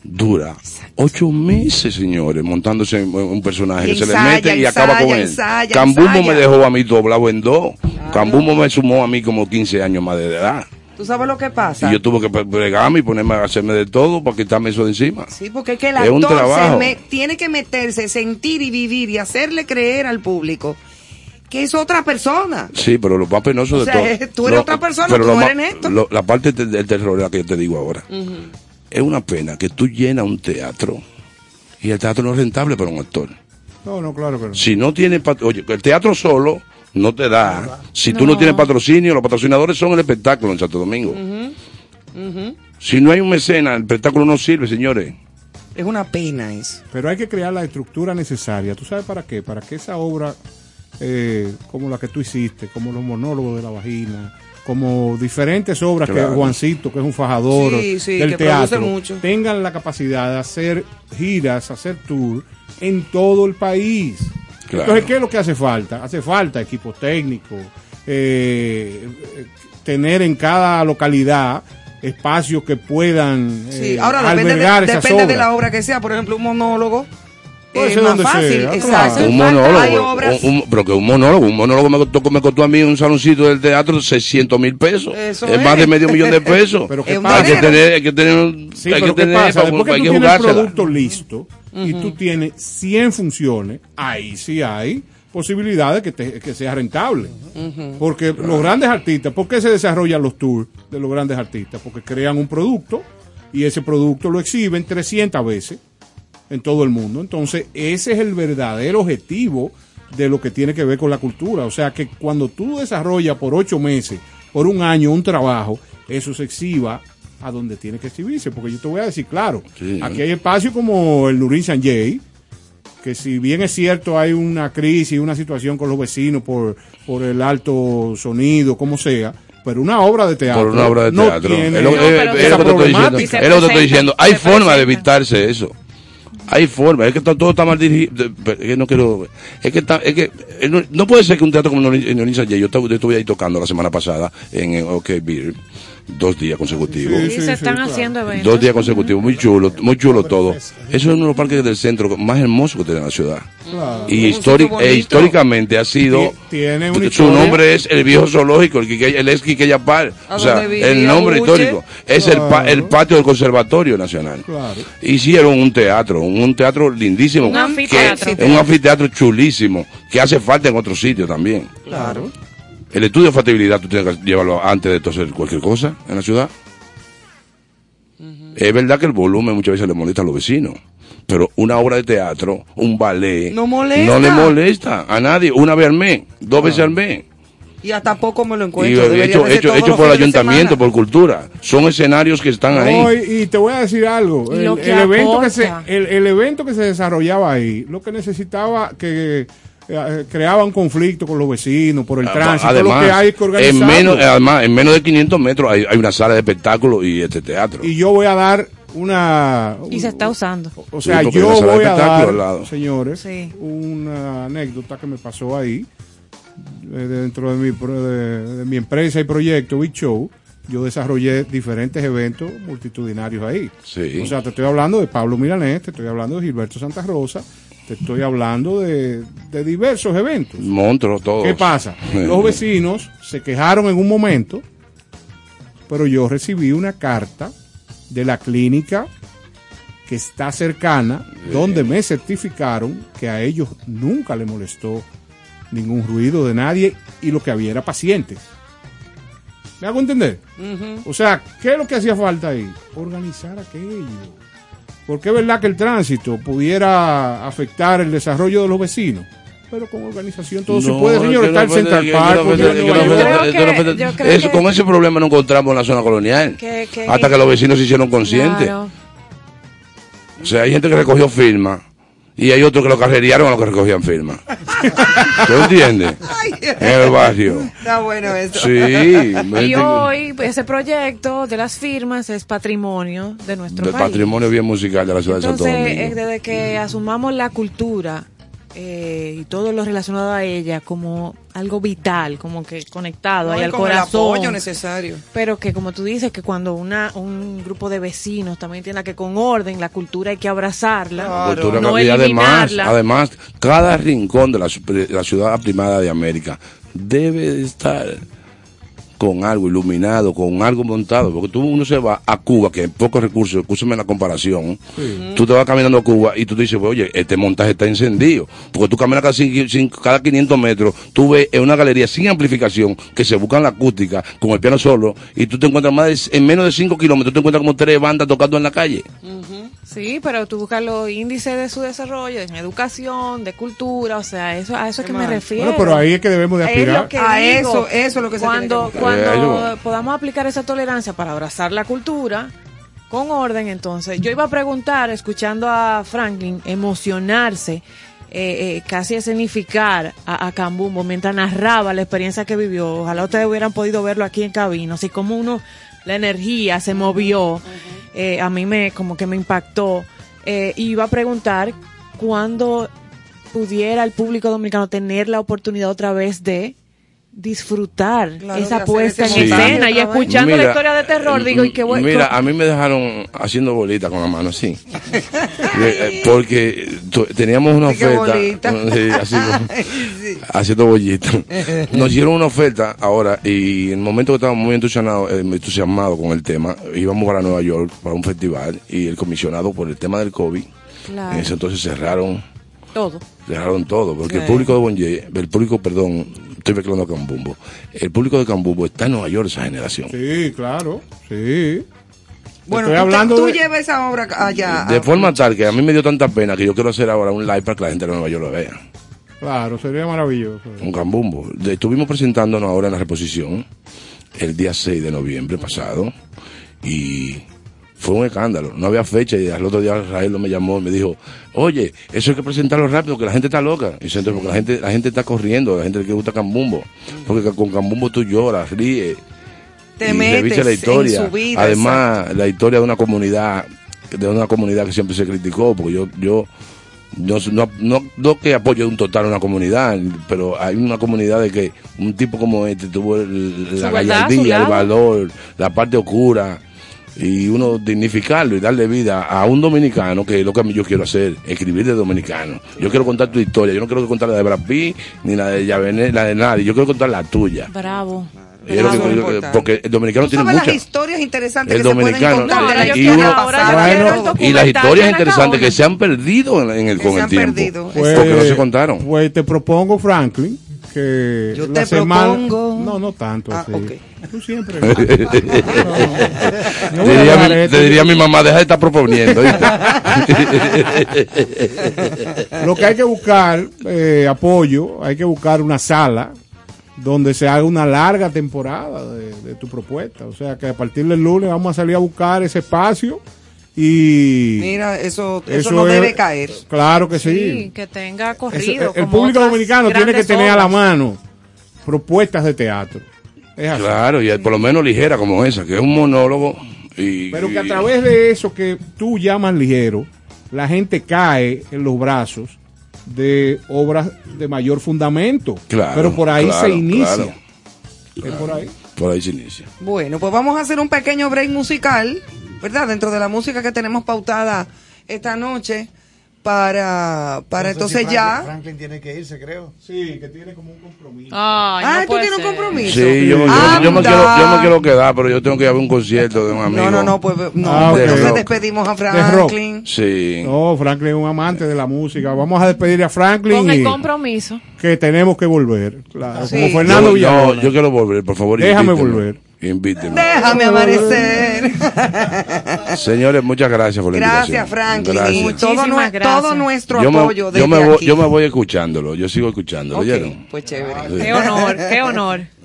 dura ocho meses, señores, montándose en un personaje Y que se le mete y acaba con él. Cambumbo me dejó a mí doblado en dos. Cambumbo me sumó a mí como 15 años más de edad. ¿Tú sabes lo que pasa? Y yo tuve que bregarme y ponerme a hacerme de todo para quitarme eso de encima. Sí, porque es que el Es actor me- tiene que meterse, sentir y vivir y hacerle creer al público que es otra persona. Sí, pero lo más penoso O de sea, todo. es- tú eres lo- otra persona, pero tú eres Néstor. la parte de- del terror es la que yo te digo ahora. Es una pena que tú llenas un teatro y el teatro no es rentable para un actor. No, no, claro que no. Si no tiene, oye, el teatro solo no te da. Si tú no No. tienes patrocinio, los patrocinadores son el espectáculo en Santo Domingo. Si no hay un mecena, el espectáculo no sirve, señores. Es una pena eso. Pero hay que crear la estructura necesaria. ¿Tú sabes para qué? Para que esa obra, eh, como la que tú hiciste, como los monólogos de la vagina, como diferentes obras Claro. que Juancito, que es un fajador Sí, sí, del teatro, mucho. tengan la capacidad de hacer giras, hacer tour en todo el país. Claro. Entonces, ¿qué es lo que hace falta? Hace falta equipo técnico, eh, tener en cada localidad espacios que puedan Sí, eh, ahora depende, de, albergar esas depende de la obra que sea. Por ejemplo, un monólogo es más fácil. sea, Exacto. claro. Un Hay monólogo, obras. un- un- pero que un monólogo, un monólogo me costó, me costó a mí un saloncito del teatro 600 mil pesos. Eso es más de medio millón de pesos. Pero ¿qué pasa? hay que tener, hay que tener, Sí, hay pero que ¿qué tener, pasa? para- hay que el producto listo y tú tienes 100 funciones, ahí sí hay posibilidades que, te- que sea rentable. Porque los grandes artistas, ¿por qué se desarrollan los tours de los grandes artistas? Porque crean un producto y ese producto lo exhiben 300 veces en todo el mundo. Entonces, ese es el verdadero objetivo de lo que tiene que ver con la cultura. O sea, que cuando tú desarrollas por ocho meses, por un año, un trabajo, eso se exhiba a donde tiene que exhibirse. Porque yo te voy a decir, claro, Sí. aquí hay espacios como el Nurin Sanjay, que si bien es cierto hay una crisis, una situación con los vecinos por, por el alto sonido, como sea, pero una obra de teatro, Por una obra de no teatro. tiene es lo, No, es- pero es lo que te estoy diciendo. Y se Es lo que te estoy presenta, diciendo. Hay forma de evitarse eso. Hay forma, es que está- todo está mal dirigido. Es que no quiero. Es que, está, es que eh, no, puede ser que un teatro como Nolisa J. Yo estuve ahí tocando la semana pasada en OK Beer, dos días consecutivos. Y se están haciendo eventos. Dos días consecutivos, muy chulo, muy chulo todo. Eso es uno de los parques del centro más hermosos que tiene la ciudad. Claro. Y históric- e históricamente ha sido. Ti- tiene una Su historia. nombre es el viejo zoológico, el, Quique, el ex Quique Yapar. ¿A O sea, el nombre Buche? histórico. Es el, pa- el patio del Conservatorio Nacional. Claro. Hicieron un teatro, un, un teatro lindísimo. Un que- anfiteatro. un anfiteatro chulísimo, que hace falta en otros sitios también. Claro. El estudio de factibilidad tú tienes que llevarlo antes de hacer cualquier cosa en la ciudad. Es verdad que el volumen muchas veces le molesta a los vecinos, pero una obra de teatro, un ballet, No molesta. no le molesta a nadie. Una vez al mes, dos veces al mes. Y hasta poco me lo Y encuentro. Debería hecho, hecho, por el ayuntamiento, por cultura. Son escenarios que están ahí. No, y, y te voy a decir algo. Y El, lo que el evento que se, el evento que se desarrollaba ahí, lo que necesitaba que eh, creaba un conflicto con los vecinos por el tránsito, lo que hay que en organizarlo. menos, además, en menos de 500 metros hay, hay una sala de espectáculo y este teatro. y yo voy a dar una Y se está usando. o sea, yo voy a espectáculo dar, al lado. señores, Sí. una anécdota que me pasó ahí eh, dentro de mi pro- de, de mi empresa y proyecto Big Show. Yo desarrollé diferentes eventos multitudinarios ahí. Sí. O sea, te estoy hablando de Pablo Milanés, te estoy hablando de Gilberto Santa Rosa, te estoy hablando de, de diversos eventos. Monstruos todos. ¿Qué pasa? Los vecinos se quejaron en un momento, pero yo recibí una carta de la clínica que está cercana, donde me certificaron que a ellos nunca le molestó ningún ruido de nadie y lo que había era pacientes. ¿Me hago entender? O sea, ¿qué es lo que hacía falta ahí? Organizar aquello. Porque es verdad que el tránsito pudiera afectar el desarrollo de los vecinos. Pero con organización todo se No, puede, señor. Está el no Central Park, no no no Con ese problema nos encontramos en la zona colonial. Que- que- hasta que los vecinos se hicieron conscientes. Claro. O sea, hay gente que recogió firma y hay otros que lo carrerearon a los que recogían firma. ¿Tú entiendes? En el barrio. Está bueno eso. Sí. Y hoy pues, ese proyecto de las firmas es patrimonio de nuestro del país. patrimonio bien musical de la ciudad de Santo Entonces, Domingo. eh, desde que asumamos la cultura eh, y todo lo relacionado a ella como algo vital, como que conectado No, ahí al con el corazón. apoyo necesario. Pero que como tú dices, que cuando una un grupo de vecinos también entienda que con orden la cultura hay que abrazarla, Cultura no y además, eliminarla. además, cada rincón de la, de la ciudad primada de América debe de estar con algo iluminado, con algo montado, porque tú uno se va a Cuba, que hay pocos recursos, escúchame la comparación, tú te vas caminando a Cuba y tú te dices, pues, oye, este montaje está encendido, porque tú caminas cada, cin- cin- cada 500 metros, tú ves en una galería sin amplificación, que se buscan la acústica, con el piano solo, y tú te encuentras más de, en menos de 5 kilómetros, tú te encuentras como tres bandas tocando en la calle. Sí, pero tú buscas los índices de su desarrollo en educación, de cultura, o sea, eso a eso es que me refiero. Bueno, pero ahí es que debemos de aspirar. A digo. eso, eso es lo que se cuando, tiene que cuando. Eh, podamos aplicar esa tolerancia para abrazar la cultura con orden, entonces yo iba a preguntar, escuchando a Franklin emocionarse, eh, eh, casi escenificar a, a Cambumbo mientras narraba la experiencia que vivió. Ojalá ustedes hubieran podido verlo aquí en cabina, así como uno, la energía se movió, eh, a mí me como que me impactó. Eh, iba a preguntar cuándo pudiera el público dominicano tener la oportunidad otra vez de disfrutar Claro, esa puesta en escena y escuchando la historia de terror, digo, y qué bueno. Mira, a mí me dejaron haciendo bolita con la mano así. Eh, eh, Porque teníamos una oferta. eh, así sí. haciendo bollito. Nos dieron una oferta ahora y en el momento que estábamos muy entusiasmados, eh, entusiasmados con el tema, íbamos para Nueva York para un festival y el comisionado por el tema del COVID, Claro. en ese entonces cerraron Todo. cerraron todo, porque el Sí. público de Bonje, el público, perdón, estoy mezclando a Cambumbo, el público de Cambumbo está en Nueva York esa generación. Sí, claro, sí. Bueno, Estoy tú, hablando tú de- llevas esa obra allá. De a- forma tal que a mí me dio tanta pena que yo quiero hacer ahora un live para que la gente de Nueva York lo vea. Claro, sería maravilloso. Un cambumbo. Estuvimos presentándonos ahora en la reposición el día 6 de noviembre pasado y fue un escándalo. No había fecha y al otro día Rafael me llamó y me dijo, oye, eso hay que presentarlo rápido, que la gente está loca. Y entonces, porque la gente, la gente está corriendo, la gente que gusta cambumbo. Porque con cambumbo tú lloras, ríes. Te y metes la en historia. su vida, Además, la historia de una comunidad, de una comunidad que siempre se criticó, porque yo, yo, yo no, no, no que apoyo de un total a una comunidad, pero hay una comunidad de que un tipo como este tuvo el- la gallardía, el valor, la parte oscura, y uno dignificarlo y darle vida a un dominicano, que es lo que yo quiero hacer, escribir de dominicano. Yo quiero contar tu historia, yo no quiero contar la de Brad Pitt, ni la de Yavenet, la de nadie, yo quiero contar la tuya. Bravo. Que- porque el dominicano tiene las muchas. historias interesantes El que se pueden dominicano, contar y uno- y las historias interesantes que se han perdido en, en el, con se el han tiempo. perdido. Pues, porque no se contaron. Pues te propongo, Franklin, que Yo la te semana... propongo. No, no tanto Ah, así. Tú siempre... te, No, diría mi, te diría mi mamá, deja de estar proponiendo. Lo que hay que buscar, eh, apoyo, hay que buscar una sala donde se haga una larga temporada de, de tu propuesta. O sea que a partir del lunes vamos a salir a buscar ese espacio y... Mira, eso, eso, Eso no es- debe caer. Claro que Sí, sí. que tenga Eso- corrido. el como público dominicano tiene que tener a la mano propuestas de teatro. Es así. claro, y por lo menos ligera como esa, que es un monólogo. Y, Pero que a través de eso que tú llamas ligero, la gente cae en los brazos de obras de mayor fundamento. Claro, Pero por ahí claro, se inicia. claro. Es por ahí. Por ahí se inicia. Bueno, pues vamos a hacer un pequeño break musical, ¿verdad? Dentro de la música que tenemos pautada esta noche para, para entonces ya... Franklin tiene que irse, creo. Sí, que tiene como un compromiso. Ay, Ah, no ¿tú tienes un compromiso? Sí, yo, yo- yo me quiero, yo me quiero quedar, pero yo tengo que ir a ver un concierto de un amigo. No, no, no, pues no, Ah, pues ok. entonces despedimos a. Franklin. Sí. No, Franklin es un amante de la música. Vamos a despedir a Franklin Con el y compromiso. que tenemos que volver. Claro, Sí. como Fernando yo, Villalona. yo quiero volver, por favor. Déjame volver. Invíteme. Déjame amanecer. Señores, muchas gracias por la Gracias, invitación. Franklin. Gracias. Y todo, gracias. todo nuestro Yo me, apoyo yo, desde me voy, aquí. yo me voy escuchándolo, yo sigo escuchándolo, Ok, ¿oyeron? pues chévere. Sí. Qué honor, qué honor.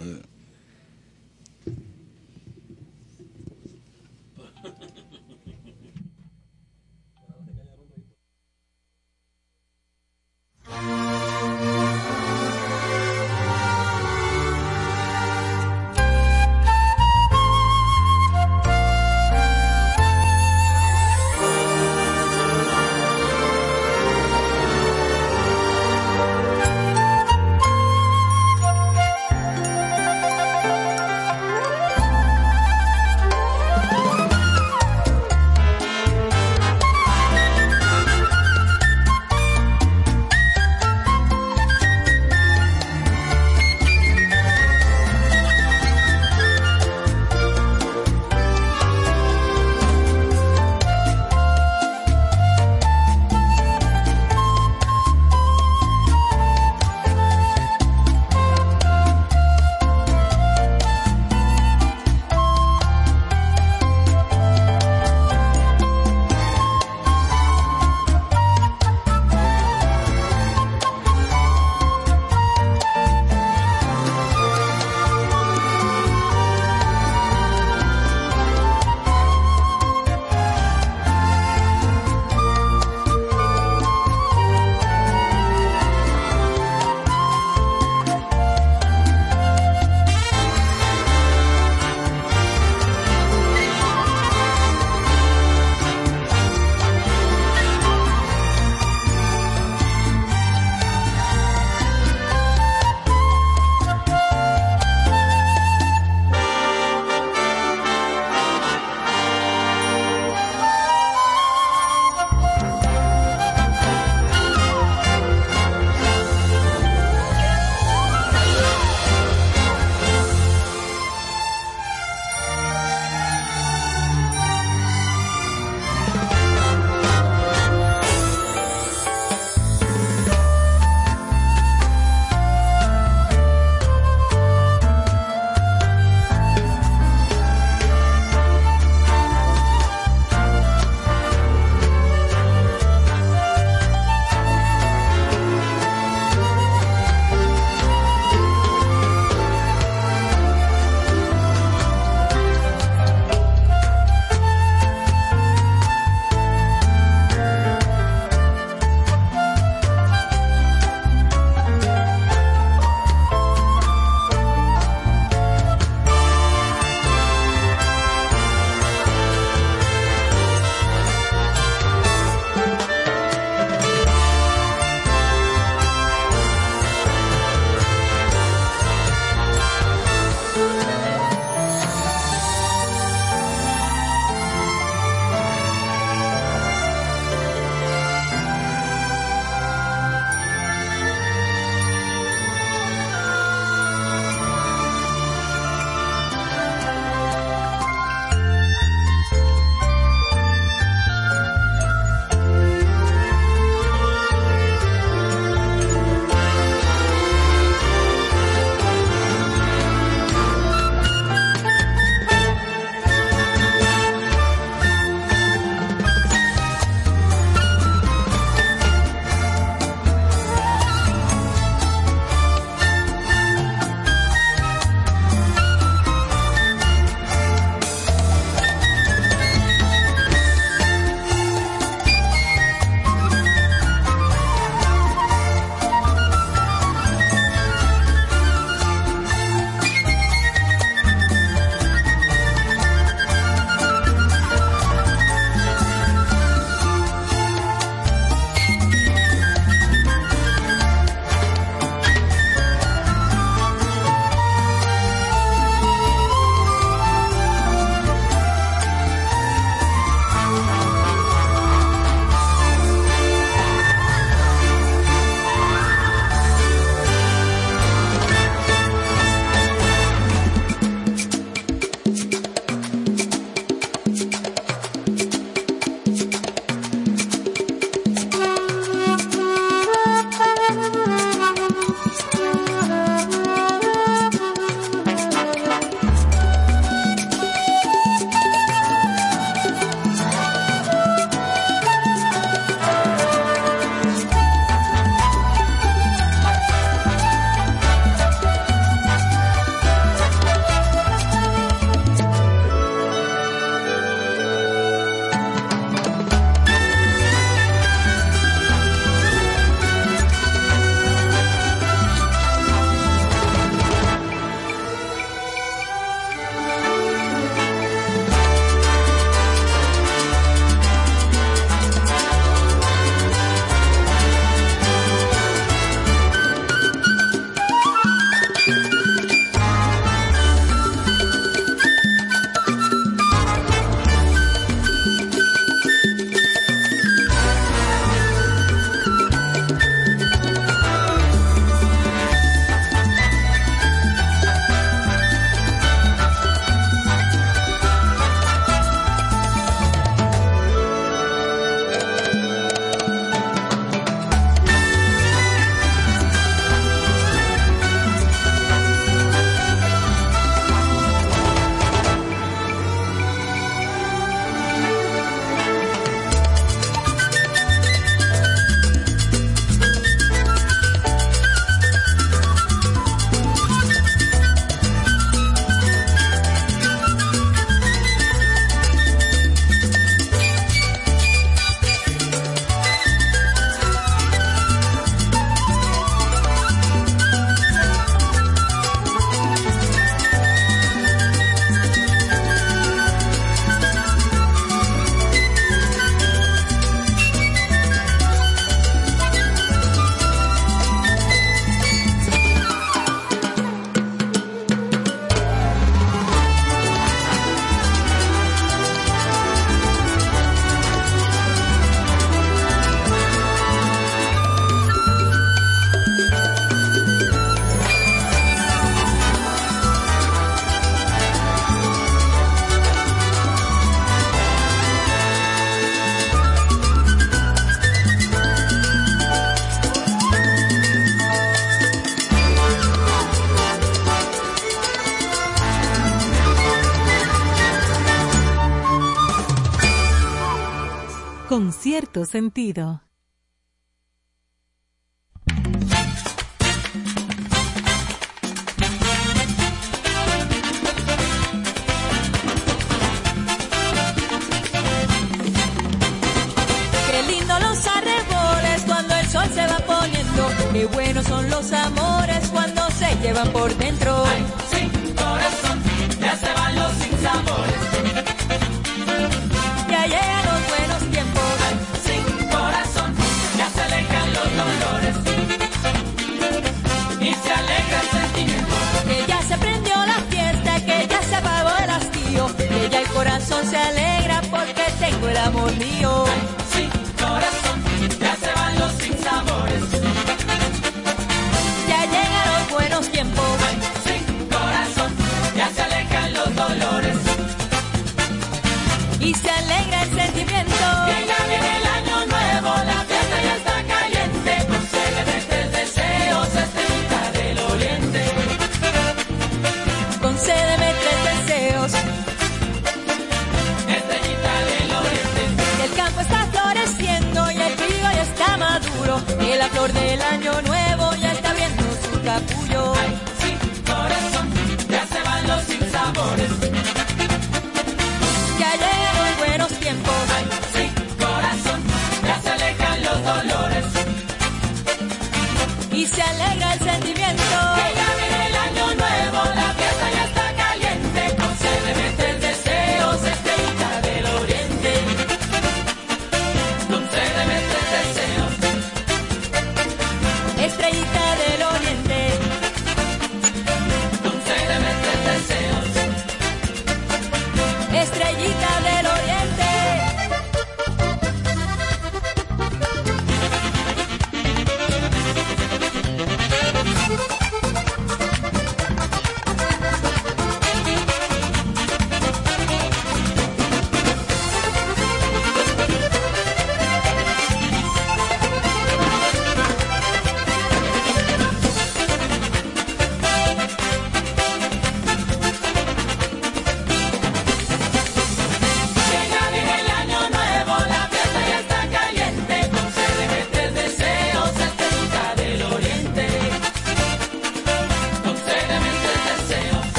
sentido.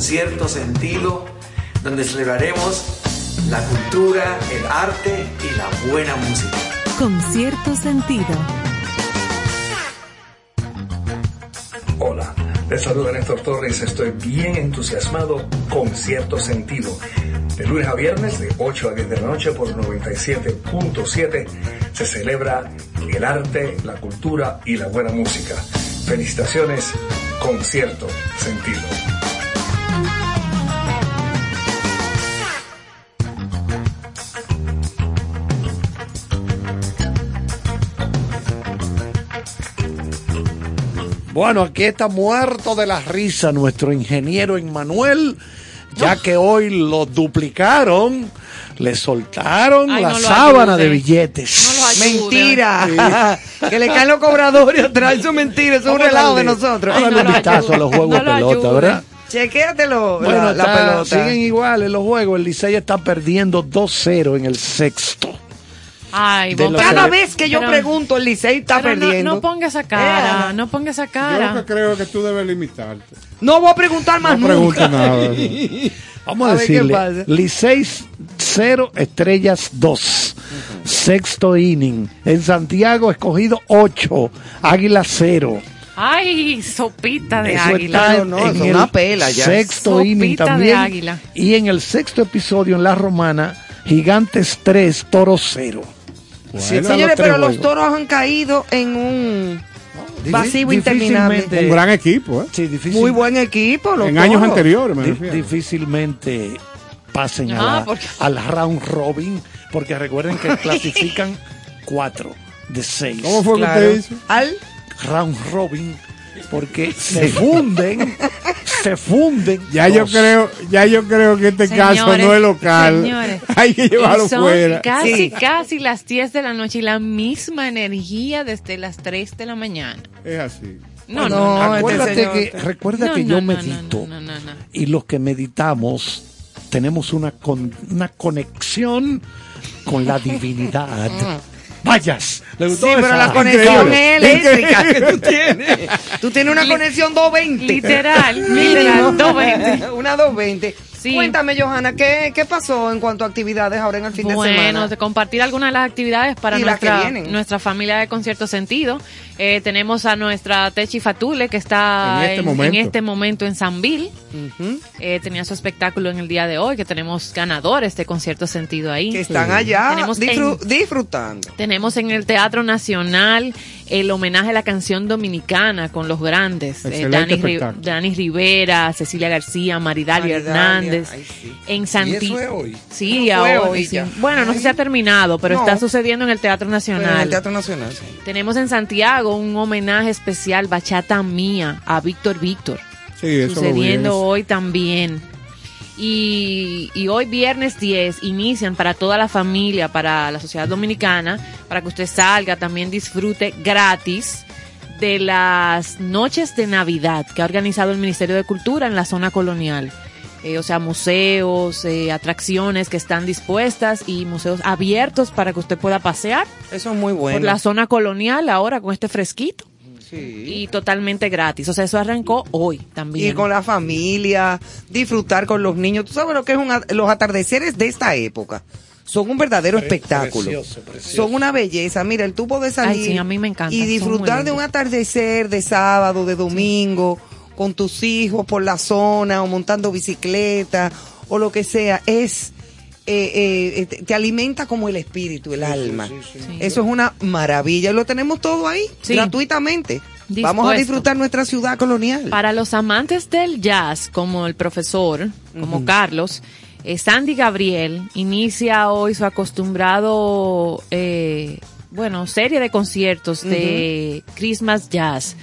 en cierto sentido, donde celebraremos la cultura, el arte y la buena música. Con cierto sentido. Hola, les saluda Néstor Torres, estoy bien entusiasmado con cierto sentido. De lunes a viernes, de 8 a 10 de la noche por 97.7, se celebra el arte, la cultura y la buena música. Felicitaciones, con cierto sentido. Bueno, aquí está muerto de la risa nuestro ingeniero Emmanuel, ya que hoy lo duplicaron, le soltaron Ay, la sábana de billetes. Mentira, que le caen los cobradores atrás, eso es mentira, eso es un relajo de nosotros. Ay, no un vistazo a los juegos de pelota, ayude. ¿verdad? Chequéatelo. Bueno, la, pelota. siguen iguales los juegos. El Licey está perdiendo 2-0 en el sexto. Ay, vos, cada pero, vez que yo pero, pregunto, el Licey está perdiendo. No, no pongas esa eh, cara, yeah. no pongas esa cara. Yo lo que creo que tú debes limitarte. No voy a preguntar más no nunca. Nada, no. Vamos a, a decirle, Licey 0, Estrellas 2. Uh -huh. Sexto inning. En Santiago, escogido 8, Águila 0. Ay, sopita de Eso águila. Está, no, en es una pela ya. Sexto inning también. De águila. Y en el sexto episodio en La Romana, Gigantes 3, Toro 0. Señores, pero los toros han caído en un vacío interminable. Un gran equipo, ¿eh? Sí, difícil- Muy buen equipo, los En años anteriores, me refiero. difícilmente pasen a Ah, la- porque- al round robin, porque recuerden que clasifican 4 de 6. ¿Cómo fue Claro. que usted hizo? Al round robin porque se funden, se funden. Ya yo creo, ya yo creo que este caso no es local. señores. Hay que llevarlo Y son fuera. Casi, Sí. casi las 10 de la noche y la misma energía desde las 3 de la mañana. Es así. No, No, no, no. este Acuérdate que, recuerda No, que no, yo no, medito no, no, no, no. y los que meditamos tenemos una, con- una conexión con la divinidad. Vayas, ¿le gustó Sí, pero esa? la conexión Increíble. es eléctrica que tú tienes. Tú tienes una conexión 220. Literal, literal, 220. Una 220. Sí. Cuéntame, Johanna, ¿qué, ¿qué pasó en cuanto a actividades ahora en el fin de Bueno, semana? de compartir algunas de las actividades para nuestra, nuestra familia de Concierto Sentido. Eh, tenemos a nuestra Techi Fatule que está En este en, momento. en este momento en Sanville. Eh, tenía su espectáculo en el día de hoy, que tenemos ganadores de Concierto Sentido ahí. Que están allá Tenemos disfru- en- disfrutando. Tenemos en el Teatro Nacional el homenaje a la canción dominicana con los grandes. eh, Excelente Dani, Ri- espectáculo. Dani Rivera, Cecilia García, Maridalia Maridalia, Hernández. ay, sí. En Y Santi eso es hoy. Sí, No, ahora hoy sí. ya. Bueno, no sé si ha terminado, pero No. está sucediendo en el Teatro Pero en Nacional. el Teatro Nacional. sí. Tenemos en Santiago un homenaje especial, Bachata Mía, a Víctor Víctor. Sí, eso sucediendo hoy también. Y, y hoy viernes 10 inician para toda la familia, para la sociedad dominicana, para que usted salga, también disfrute gratis de las noches de Navidad que ha organizado el Ministerio de Cultura en la zona colonial. Eh, o sea, museos, eh, atracciones que están dispuestas y museos abiertos para que usted pueda pasear Eso es muy bueno. por la zona colonial ahora con este fresquito Sí. y totalmente gratis. O sea, eso arrancó hoy también. Y con la familia, disfrutar con los niños. ¿Tú sabes lo que es un los atardeceres de esta época? Son un verdadero Pre- espectáculo. precioso, precioso. Son una belleza. Mira, el tubo de salir Ay, sí, a mí me encanta, y disfrutar de un atardecer de sábado, de domingo, con tus hijos por la zona o montando bicicleta o lo que sea, es eh, eh, te, te alimenta como el espíritu, el alma. Eso es una maravilla. Lo tenemos todo ahí, Sí. gratuitamente. Vamos a disfrutar nuestra ciudad colonial. Para los amantes del jazz, como el profesor, como Carlos, eh, Sandy Gabriel inicia hoy su acostumbrado, eh, bueno, serie de conciertos de Christmas Jazz.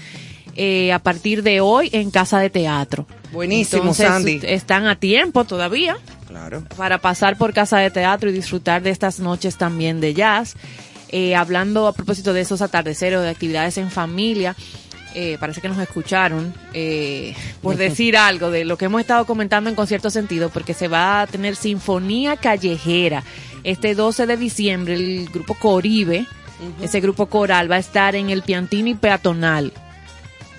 Eh, a partir de hoy en Casa de Teatro. Buenísimo, Entonces, Sandy. Están a tiempo todavía Claro. para pasar por Casa de Teatro y disfrutar de estas noches también de jazz. Eh, hablando a propósito de esos atardeceres, de actividades en familia, eh, parece que nos escucharon eh, por decir algo de lo que hemos estado comentando en concierto sentido, porque se va a tener Sinfonía Callejera este 12 de diciembre. El grupo Coribe, ese grupo coral, va a estar en el Piantini Peatonal.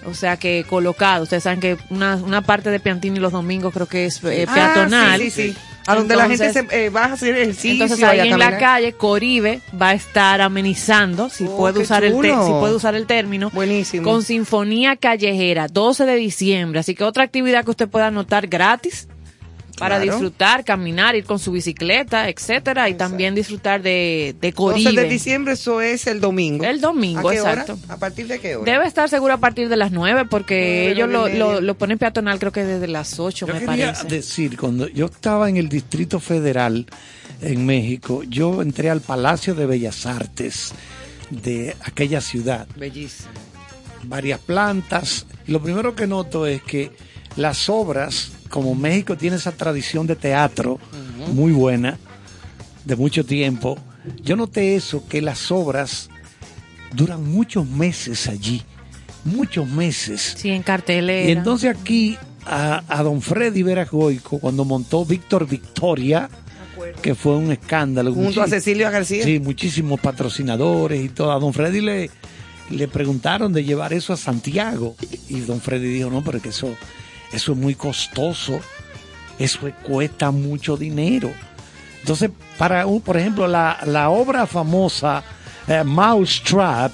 O sea que colocado, ustedes saben que una, una parte de Piantini los domingos creo que es eh, Ah, peatonal. sí, sí, sí. A donde la gente se, eh, va a hacer ejercicio. entonces ahí en la calle Coribe va a estar amenizando, si Oh, puedo qué usar el te- si puedo usar el término, Buenísimo. con Sinfonía Callejera, 12 de diciembre. Así que otra actividad que usted pueda anotar gratis para Claro. disfrutar, caminar, ir con su bicicleta, etcétera, y también disfrutar de, de 12 Coribe. de diciembre, eso es el domingo. El domingo, ¿A qué hora? exacto. ¿A partir de qué hora? Debe estar seguro a partir de las 9 porque ellos lo, lo, lo ponen peatonal creo que desde las 8 Yo me quería parece. decir, cuando yo estaba en el Distrito Federal en México, yo entré al Palacio de Bellas Artes de aquella ciudad, Bellísimo. varias plantas, y lo primero que noto es que las obras, como México tiene esa tradición de teatro muy buena, de mucho tiempo, yo noté eso, que las obras duran muchos meses allí, muchos meses. Sí, en cartelera. Y entonces aquí a, a don Freddy Veragoico, cuando montó Víctor Victoria, que fue un escándalo. Junto a Cecilia García. Sí, muchísimos patrocinadores y todo. A don Freddy le, le preguntaron de llevar eso a Santiago. Y don Freddy dijo, no, pero que eso, eso es muy costoso. Eso cuesta mucho dinero. Entonces, para, un- por ejemplo, la, la obra famosa eh, Mousetrap,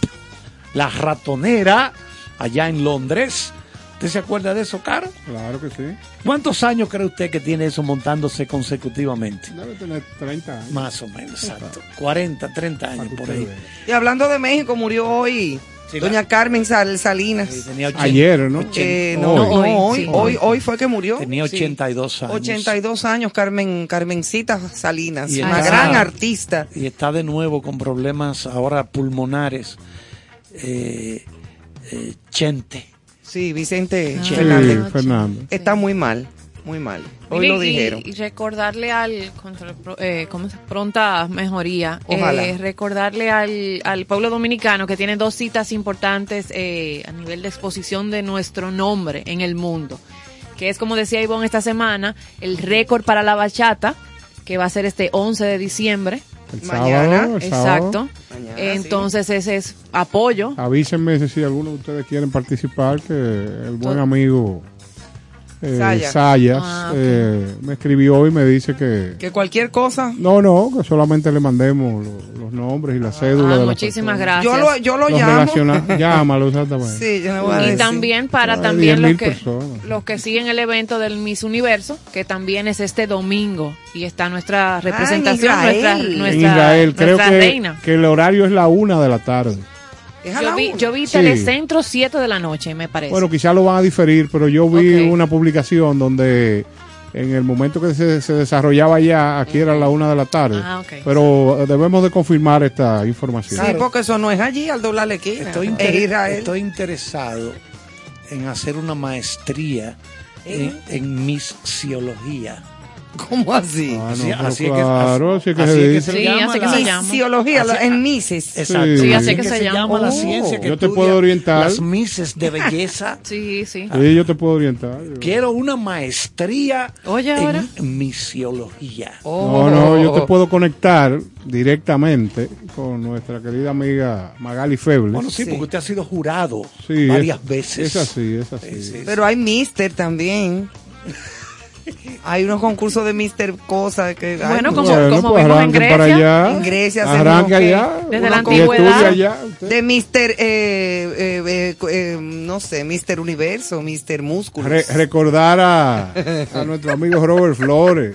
La ratonera, allá en Londres. ¿Usted se acuerda de eso, Caro? Claro que sí. ¿Cuántos años cree usted que tiene eso montándose consecutivamente? Debe tener 30 años. Más o menos, exacto. 40, 30 años por ahí. Y hablando de México, murió hoy doña Carmen Sal- Salinas. tenía Ayer, ¿no? Eh, no, Hoy. no, hoy, sí. hoy, hoy fue que murió. Tenía Sí. 82 años. 82 años, Carmen, Carmencita Salinas, Y una está- gran artista. Y está de nuevo con problemas ahora pulmonares. Eh, eh, Chente. Sí, Vicente Sí, Fernández. Fernando. Está muy mal, muy mal. Hoy Mire, lo dijeron. Y, recordarle al, contra, eh, ¿cómo se- pronta mejoría, Ojalá. eh, recordarle al, al pueblo dominicano que tiene dos citas importantes eh, a nivel de exposición de nuestro nombre en el mundo, que es como decía Ivonne esta semana, el récord para la bachata, que va a ser este 11 de diciembre. El sábado, el Exacto. sábado. Entonces ese es apoyo. Avísenme si alguno de ustedes quieren participar, que el buen amigo eh, Sayas. Sayas Ah, eh, me escribió y me dice que... Que cualquier cosa. No, no, que solamente le mandemos lo- los nombres y la cédula Ah, de las muchísimas gracias. Yo lo, yo lo Los llamo. relaciona- Llámalo, exactamente. Sí, yo le voy a Y decir. también para Hay también 10.000 los que, personas. los que siguen el evento del Miss Universo, que también es este domingo y está nuestra representación, Ah, en nuestra, Israel. nuestra, en Israel, creo nuestra que, reina. que el horario es la una de la tarde. Es a Yo la vi, una. yo vi Sí. Telecentro 7 de la noche, me parece. Bueno, quizás lo van a diferir, pero yo vi Ok. una publicación donde en el momento que se, se desarrollaba ya, aquí era la una de la tarde. Ah, ok. Pero eh, debemos de confirmar esta información. Sí, porque eso no es allí, al doblar la esquina. Estoy, es inter- Israel. estoy interesado en hacer una maestría en, en misiología. ¿Cómo así? Ah, no, Así- así es que- claro, así es que así se es que se Sí, llama así que la- se llama. Misiología, Así- en Mises. Exacto. Sí. Sí, así así que se llama. la Oh. ciencia que Yo te estudia puedo orientar. Las mises de belleza. Sí, sí. Sí, yo te puedo orientar. Quiero una maestría Oye, ahora. en misiología. No, no, yo te puedo conectar directamente con nuestra querida amiga Magali Febles. Bueno, sí, porque usted ha sido jurado Sí, varias es- veces. Es así, es así. Sí, sí. Pero hay Mister también. Hay unos concursos de Mister cosas que hay Bueno, como, Bueno, como pues vimos en arranquen Grecia. para allá. en Grecia Arranca que- allá. Desde la antigüedad. allá, de Mister, eh, eh, eh, eh, no sé, Mister Universo, Mister Músculos. Re- recordar a, a nuestro amigo Robert Flores,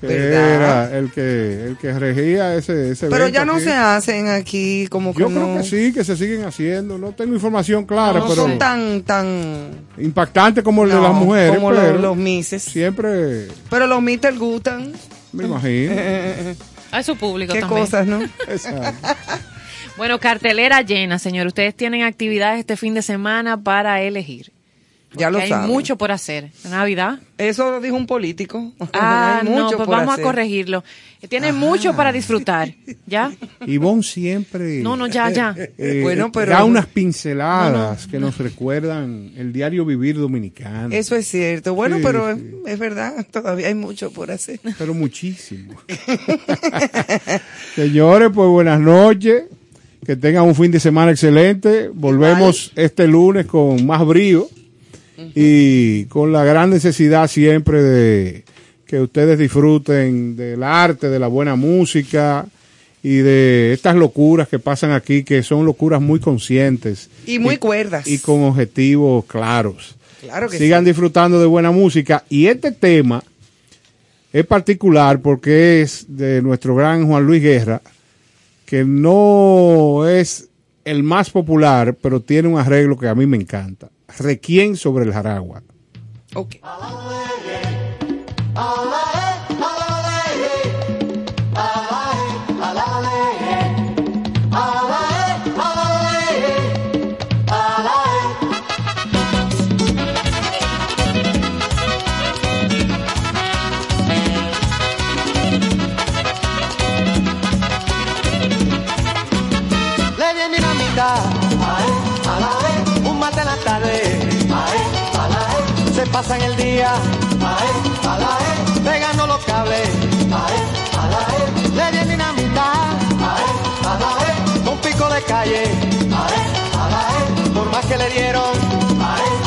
que ¿Verdad? era el que, el que regía ese, ese Pero ya no aquí. se hacen aquí como que Yo no, creo que sí, que se siguen haciendo. No tengo información clara, no pero son tan, tan, impactante como el de no, las mujeres. como pero los, los Misses. siempre Pero los Mister gustan. me imagino. A su público Qué también. cosas, ¿no? Exacto. Bueno, cartelera llena, señor. Ustedes tienen actividades este fin de semana para elegir. Ya lo Porque hay saben. mucho por hacer. Navidad. Eso lo dijo un político. Ah, Hay no, mucho pues por vamos hacer. a corregirlo. Tienen mucho para disfrutar. ¿Ya? Ivonne siempre No, no, ya, ya. eh, Bueno, pero- da unas pinceladas que nos recuerdan el diario vivir dominicano. Eso es cierto. Bueno, Sí, pero sí. es, es verdad, todavía hay mucho por hacer. pero muchísimo. Señores, pues buenas noches. Que tengan un fin de semana excelente. Volvemos este lunes con más brío y con la gran necesidad siempre de que ustedes disfruten del arte, de la buena música y de estas locuras que pasan aquí, que son locuras muy conscientes Y muy cuerdas. y con objetivos claros. Claro que Sigan disfrutando de buena música. Y este tema es particular porque es de nuestro gran Juan Luis Guerra, que no es el más popular, pero tiene un arreglo que a mí me encanta. Requiem sobre el Jaragua. Ok. Pasan el día, ae, a la pegando los cables, ae, a la le di dinamita, ae, a la e, un pico de calle, ae, a por más que le dieron, ae,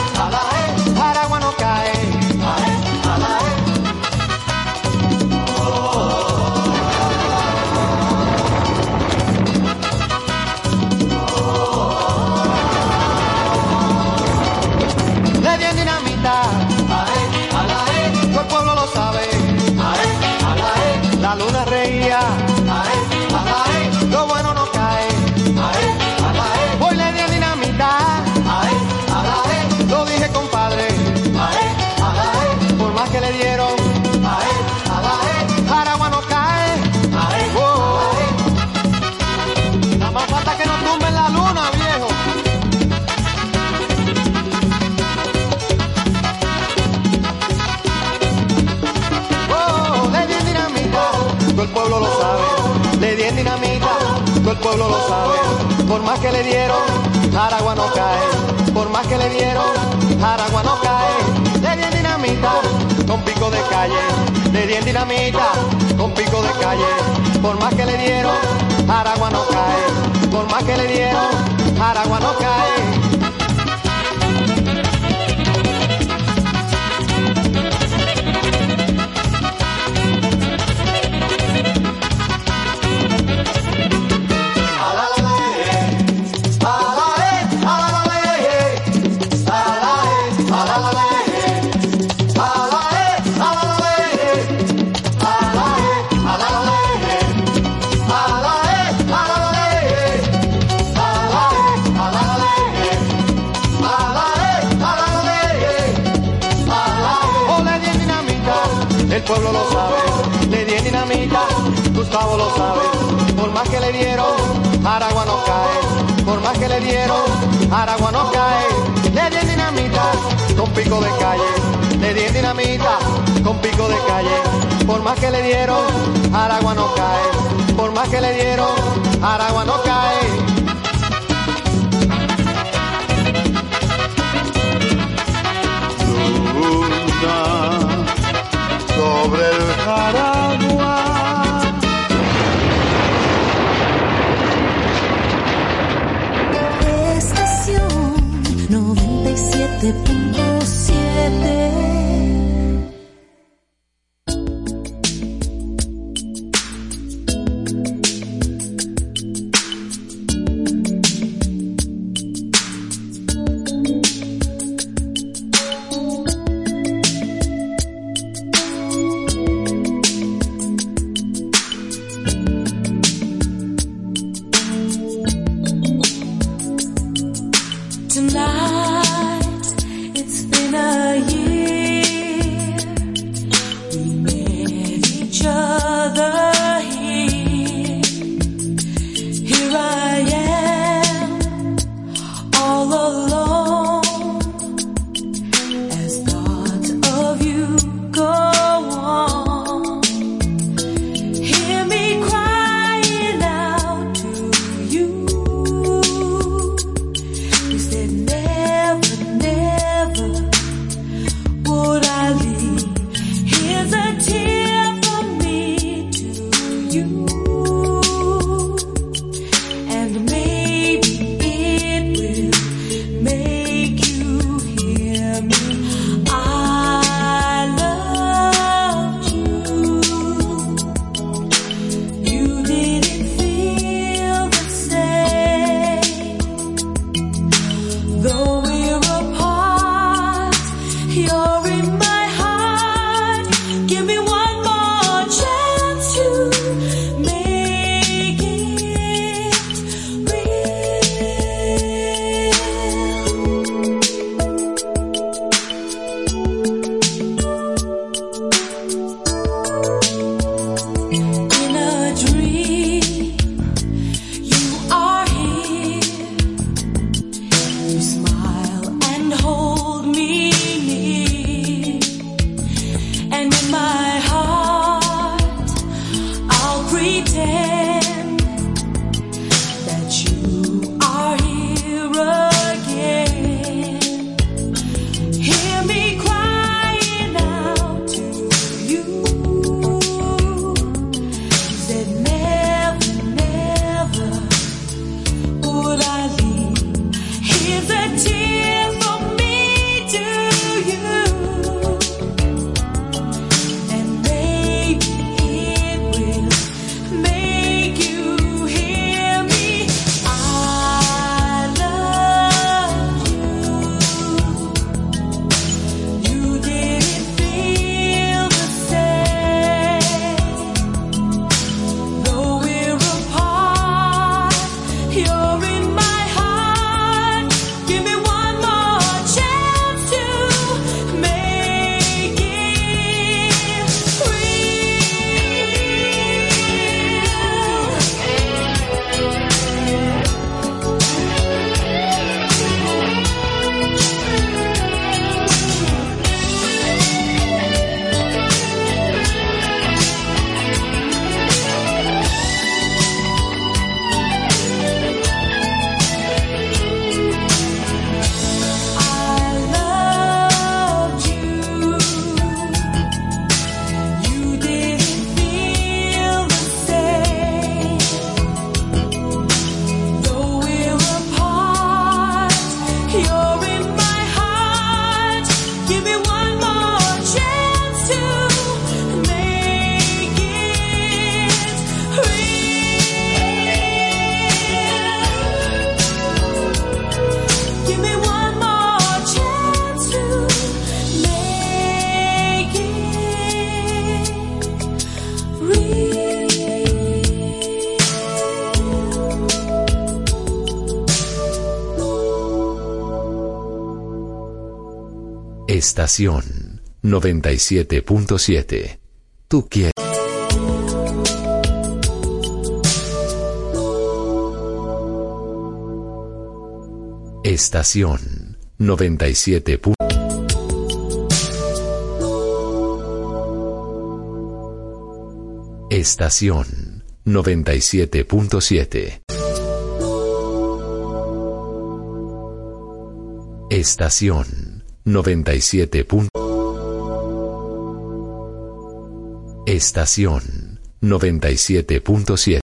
Por más que le dieron, Aragua no cae. Por más que le dieron, Aragua no cae. Le dieron dinamita, con pico de calle. Le dieron dinamita, con pico de calle. Por más que le dieron, Aragua no cae. Por más que le dieron, Aragua no cae. Pueblo lo sabe. Le di dinamita, Gustavo lo sabe. Por más que le dieron, Aragua no cae. Por más que le dieron, Aragua no cae. Le di dinamita, con pico de calle. Le di dinamita, con pico de calle. Por más que le dieron, Aragua no cae. Por más que le dieron, Aragua no cae. Sobre el Jaragua. Estación 97.7 Estación 97.7. Tú quieres. Estación 97. Estación 97.7. Estación 97. Estación 97.7.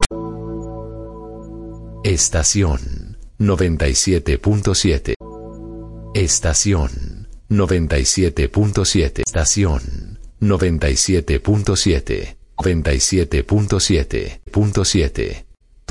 Estación 97.7. Estación 97.7. Estación 97.7. 97.7.7.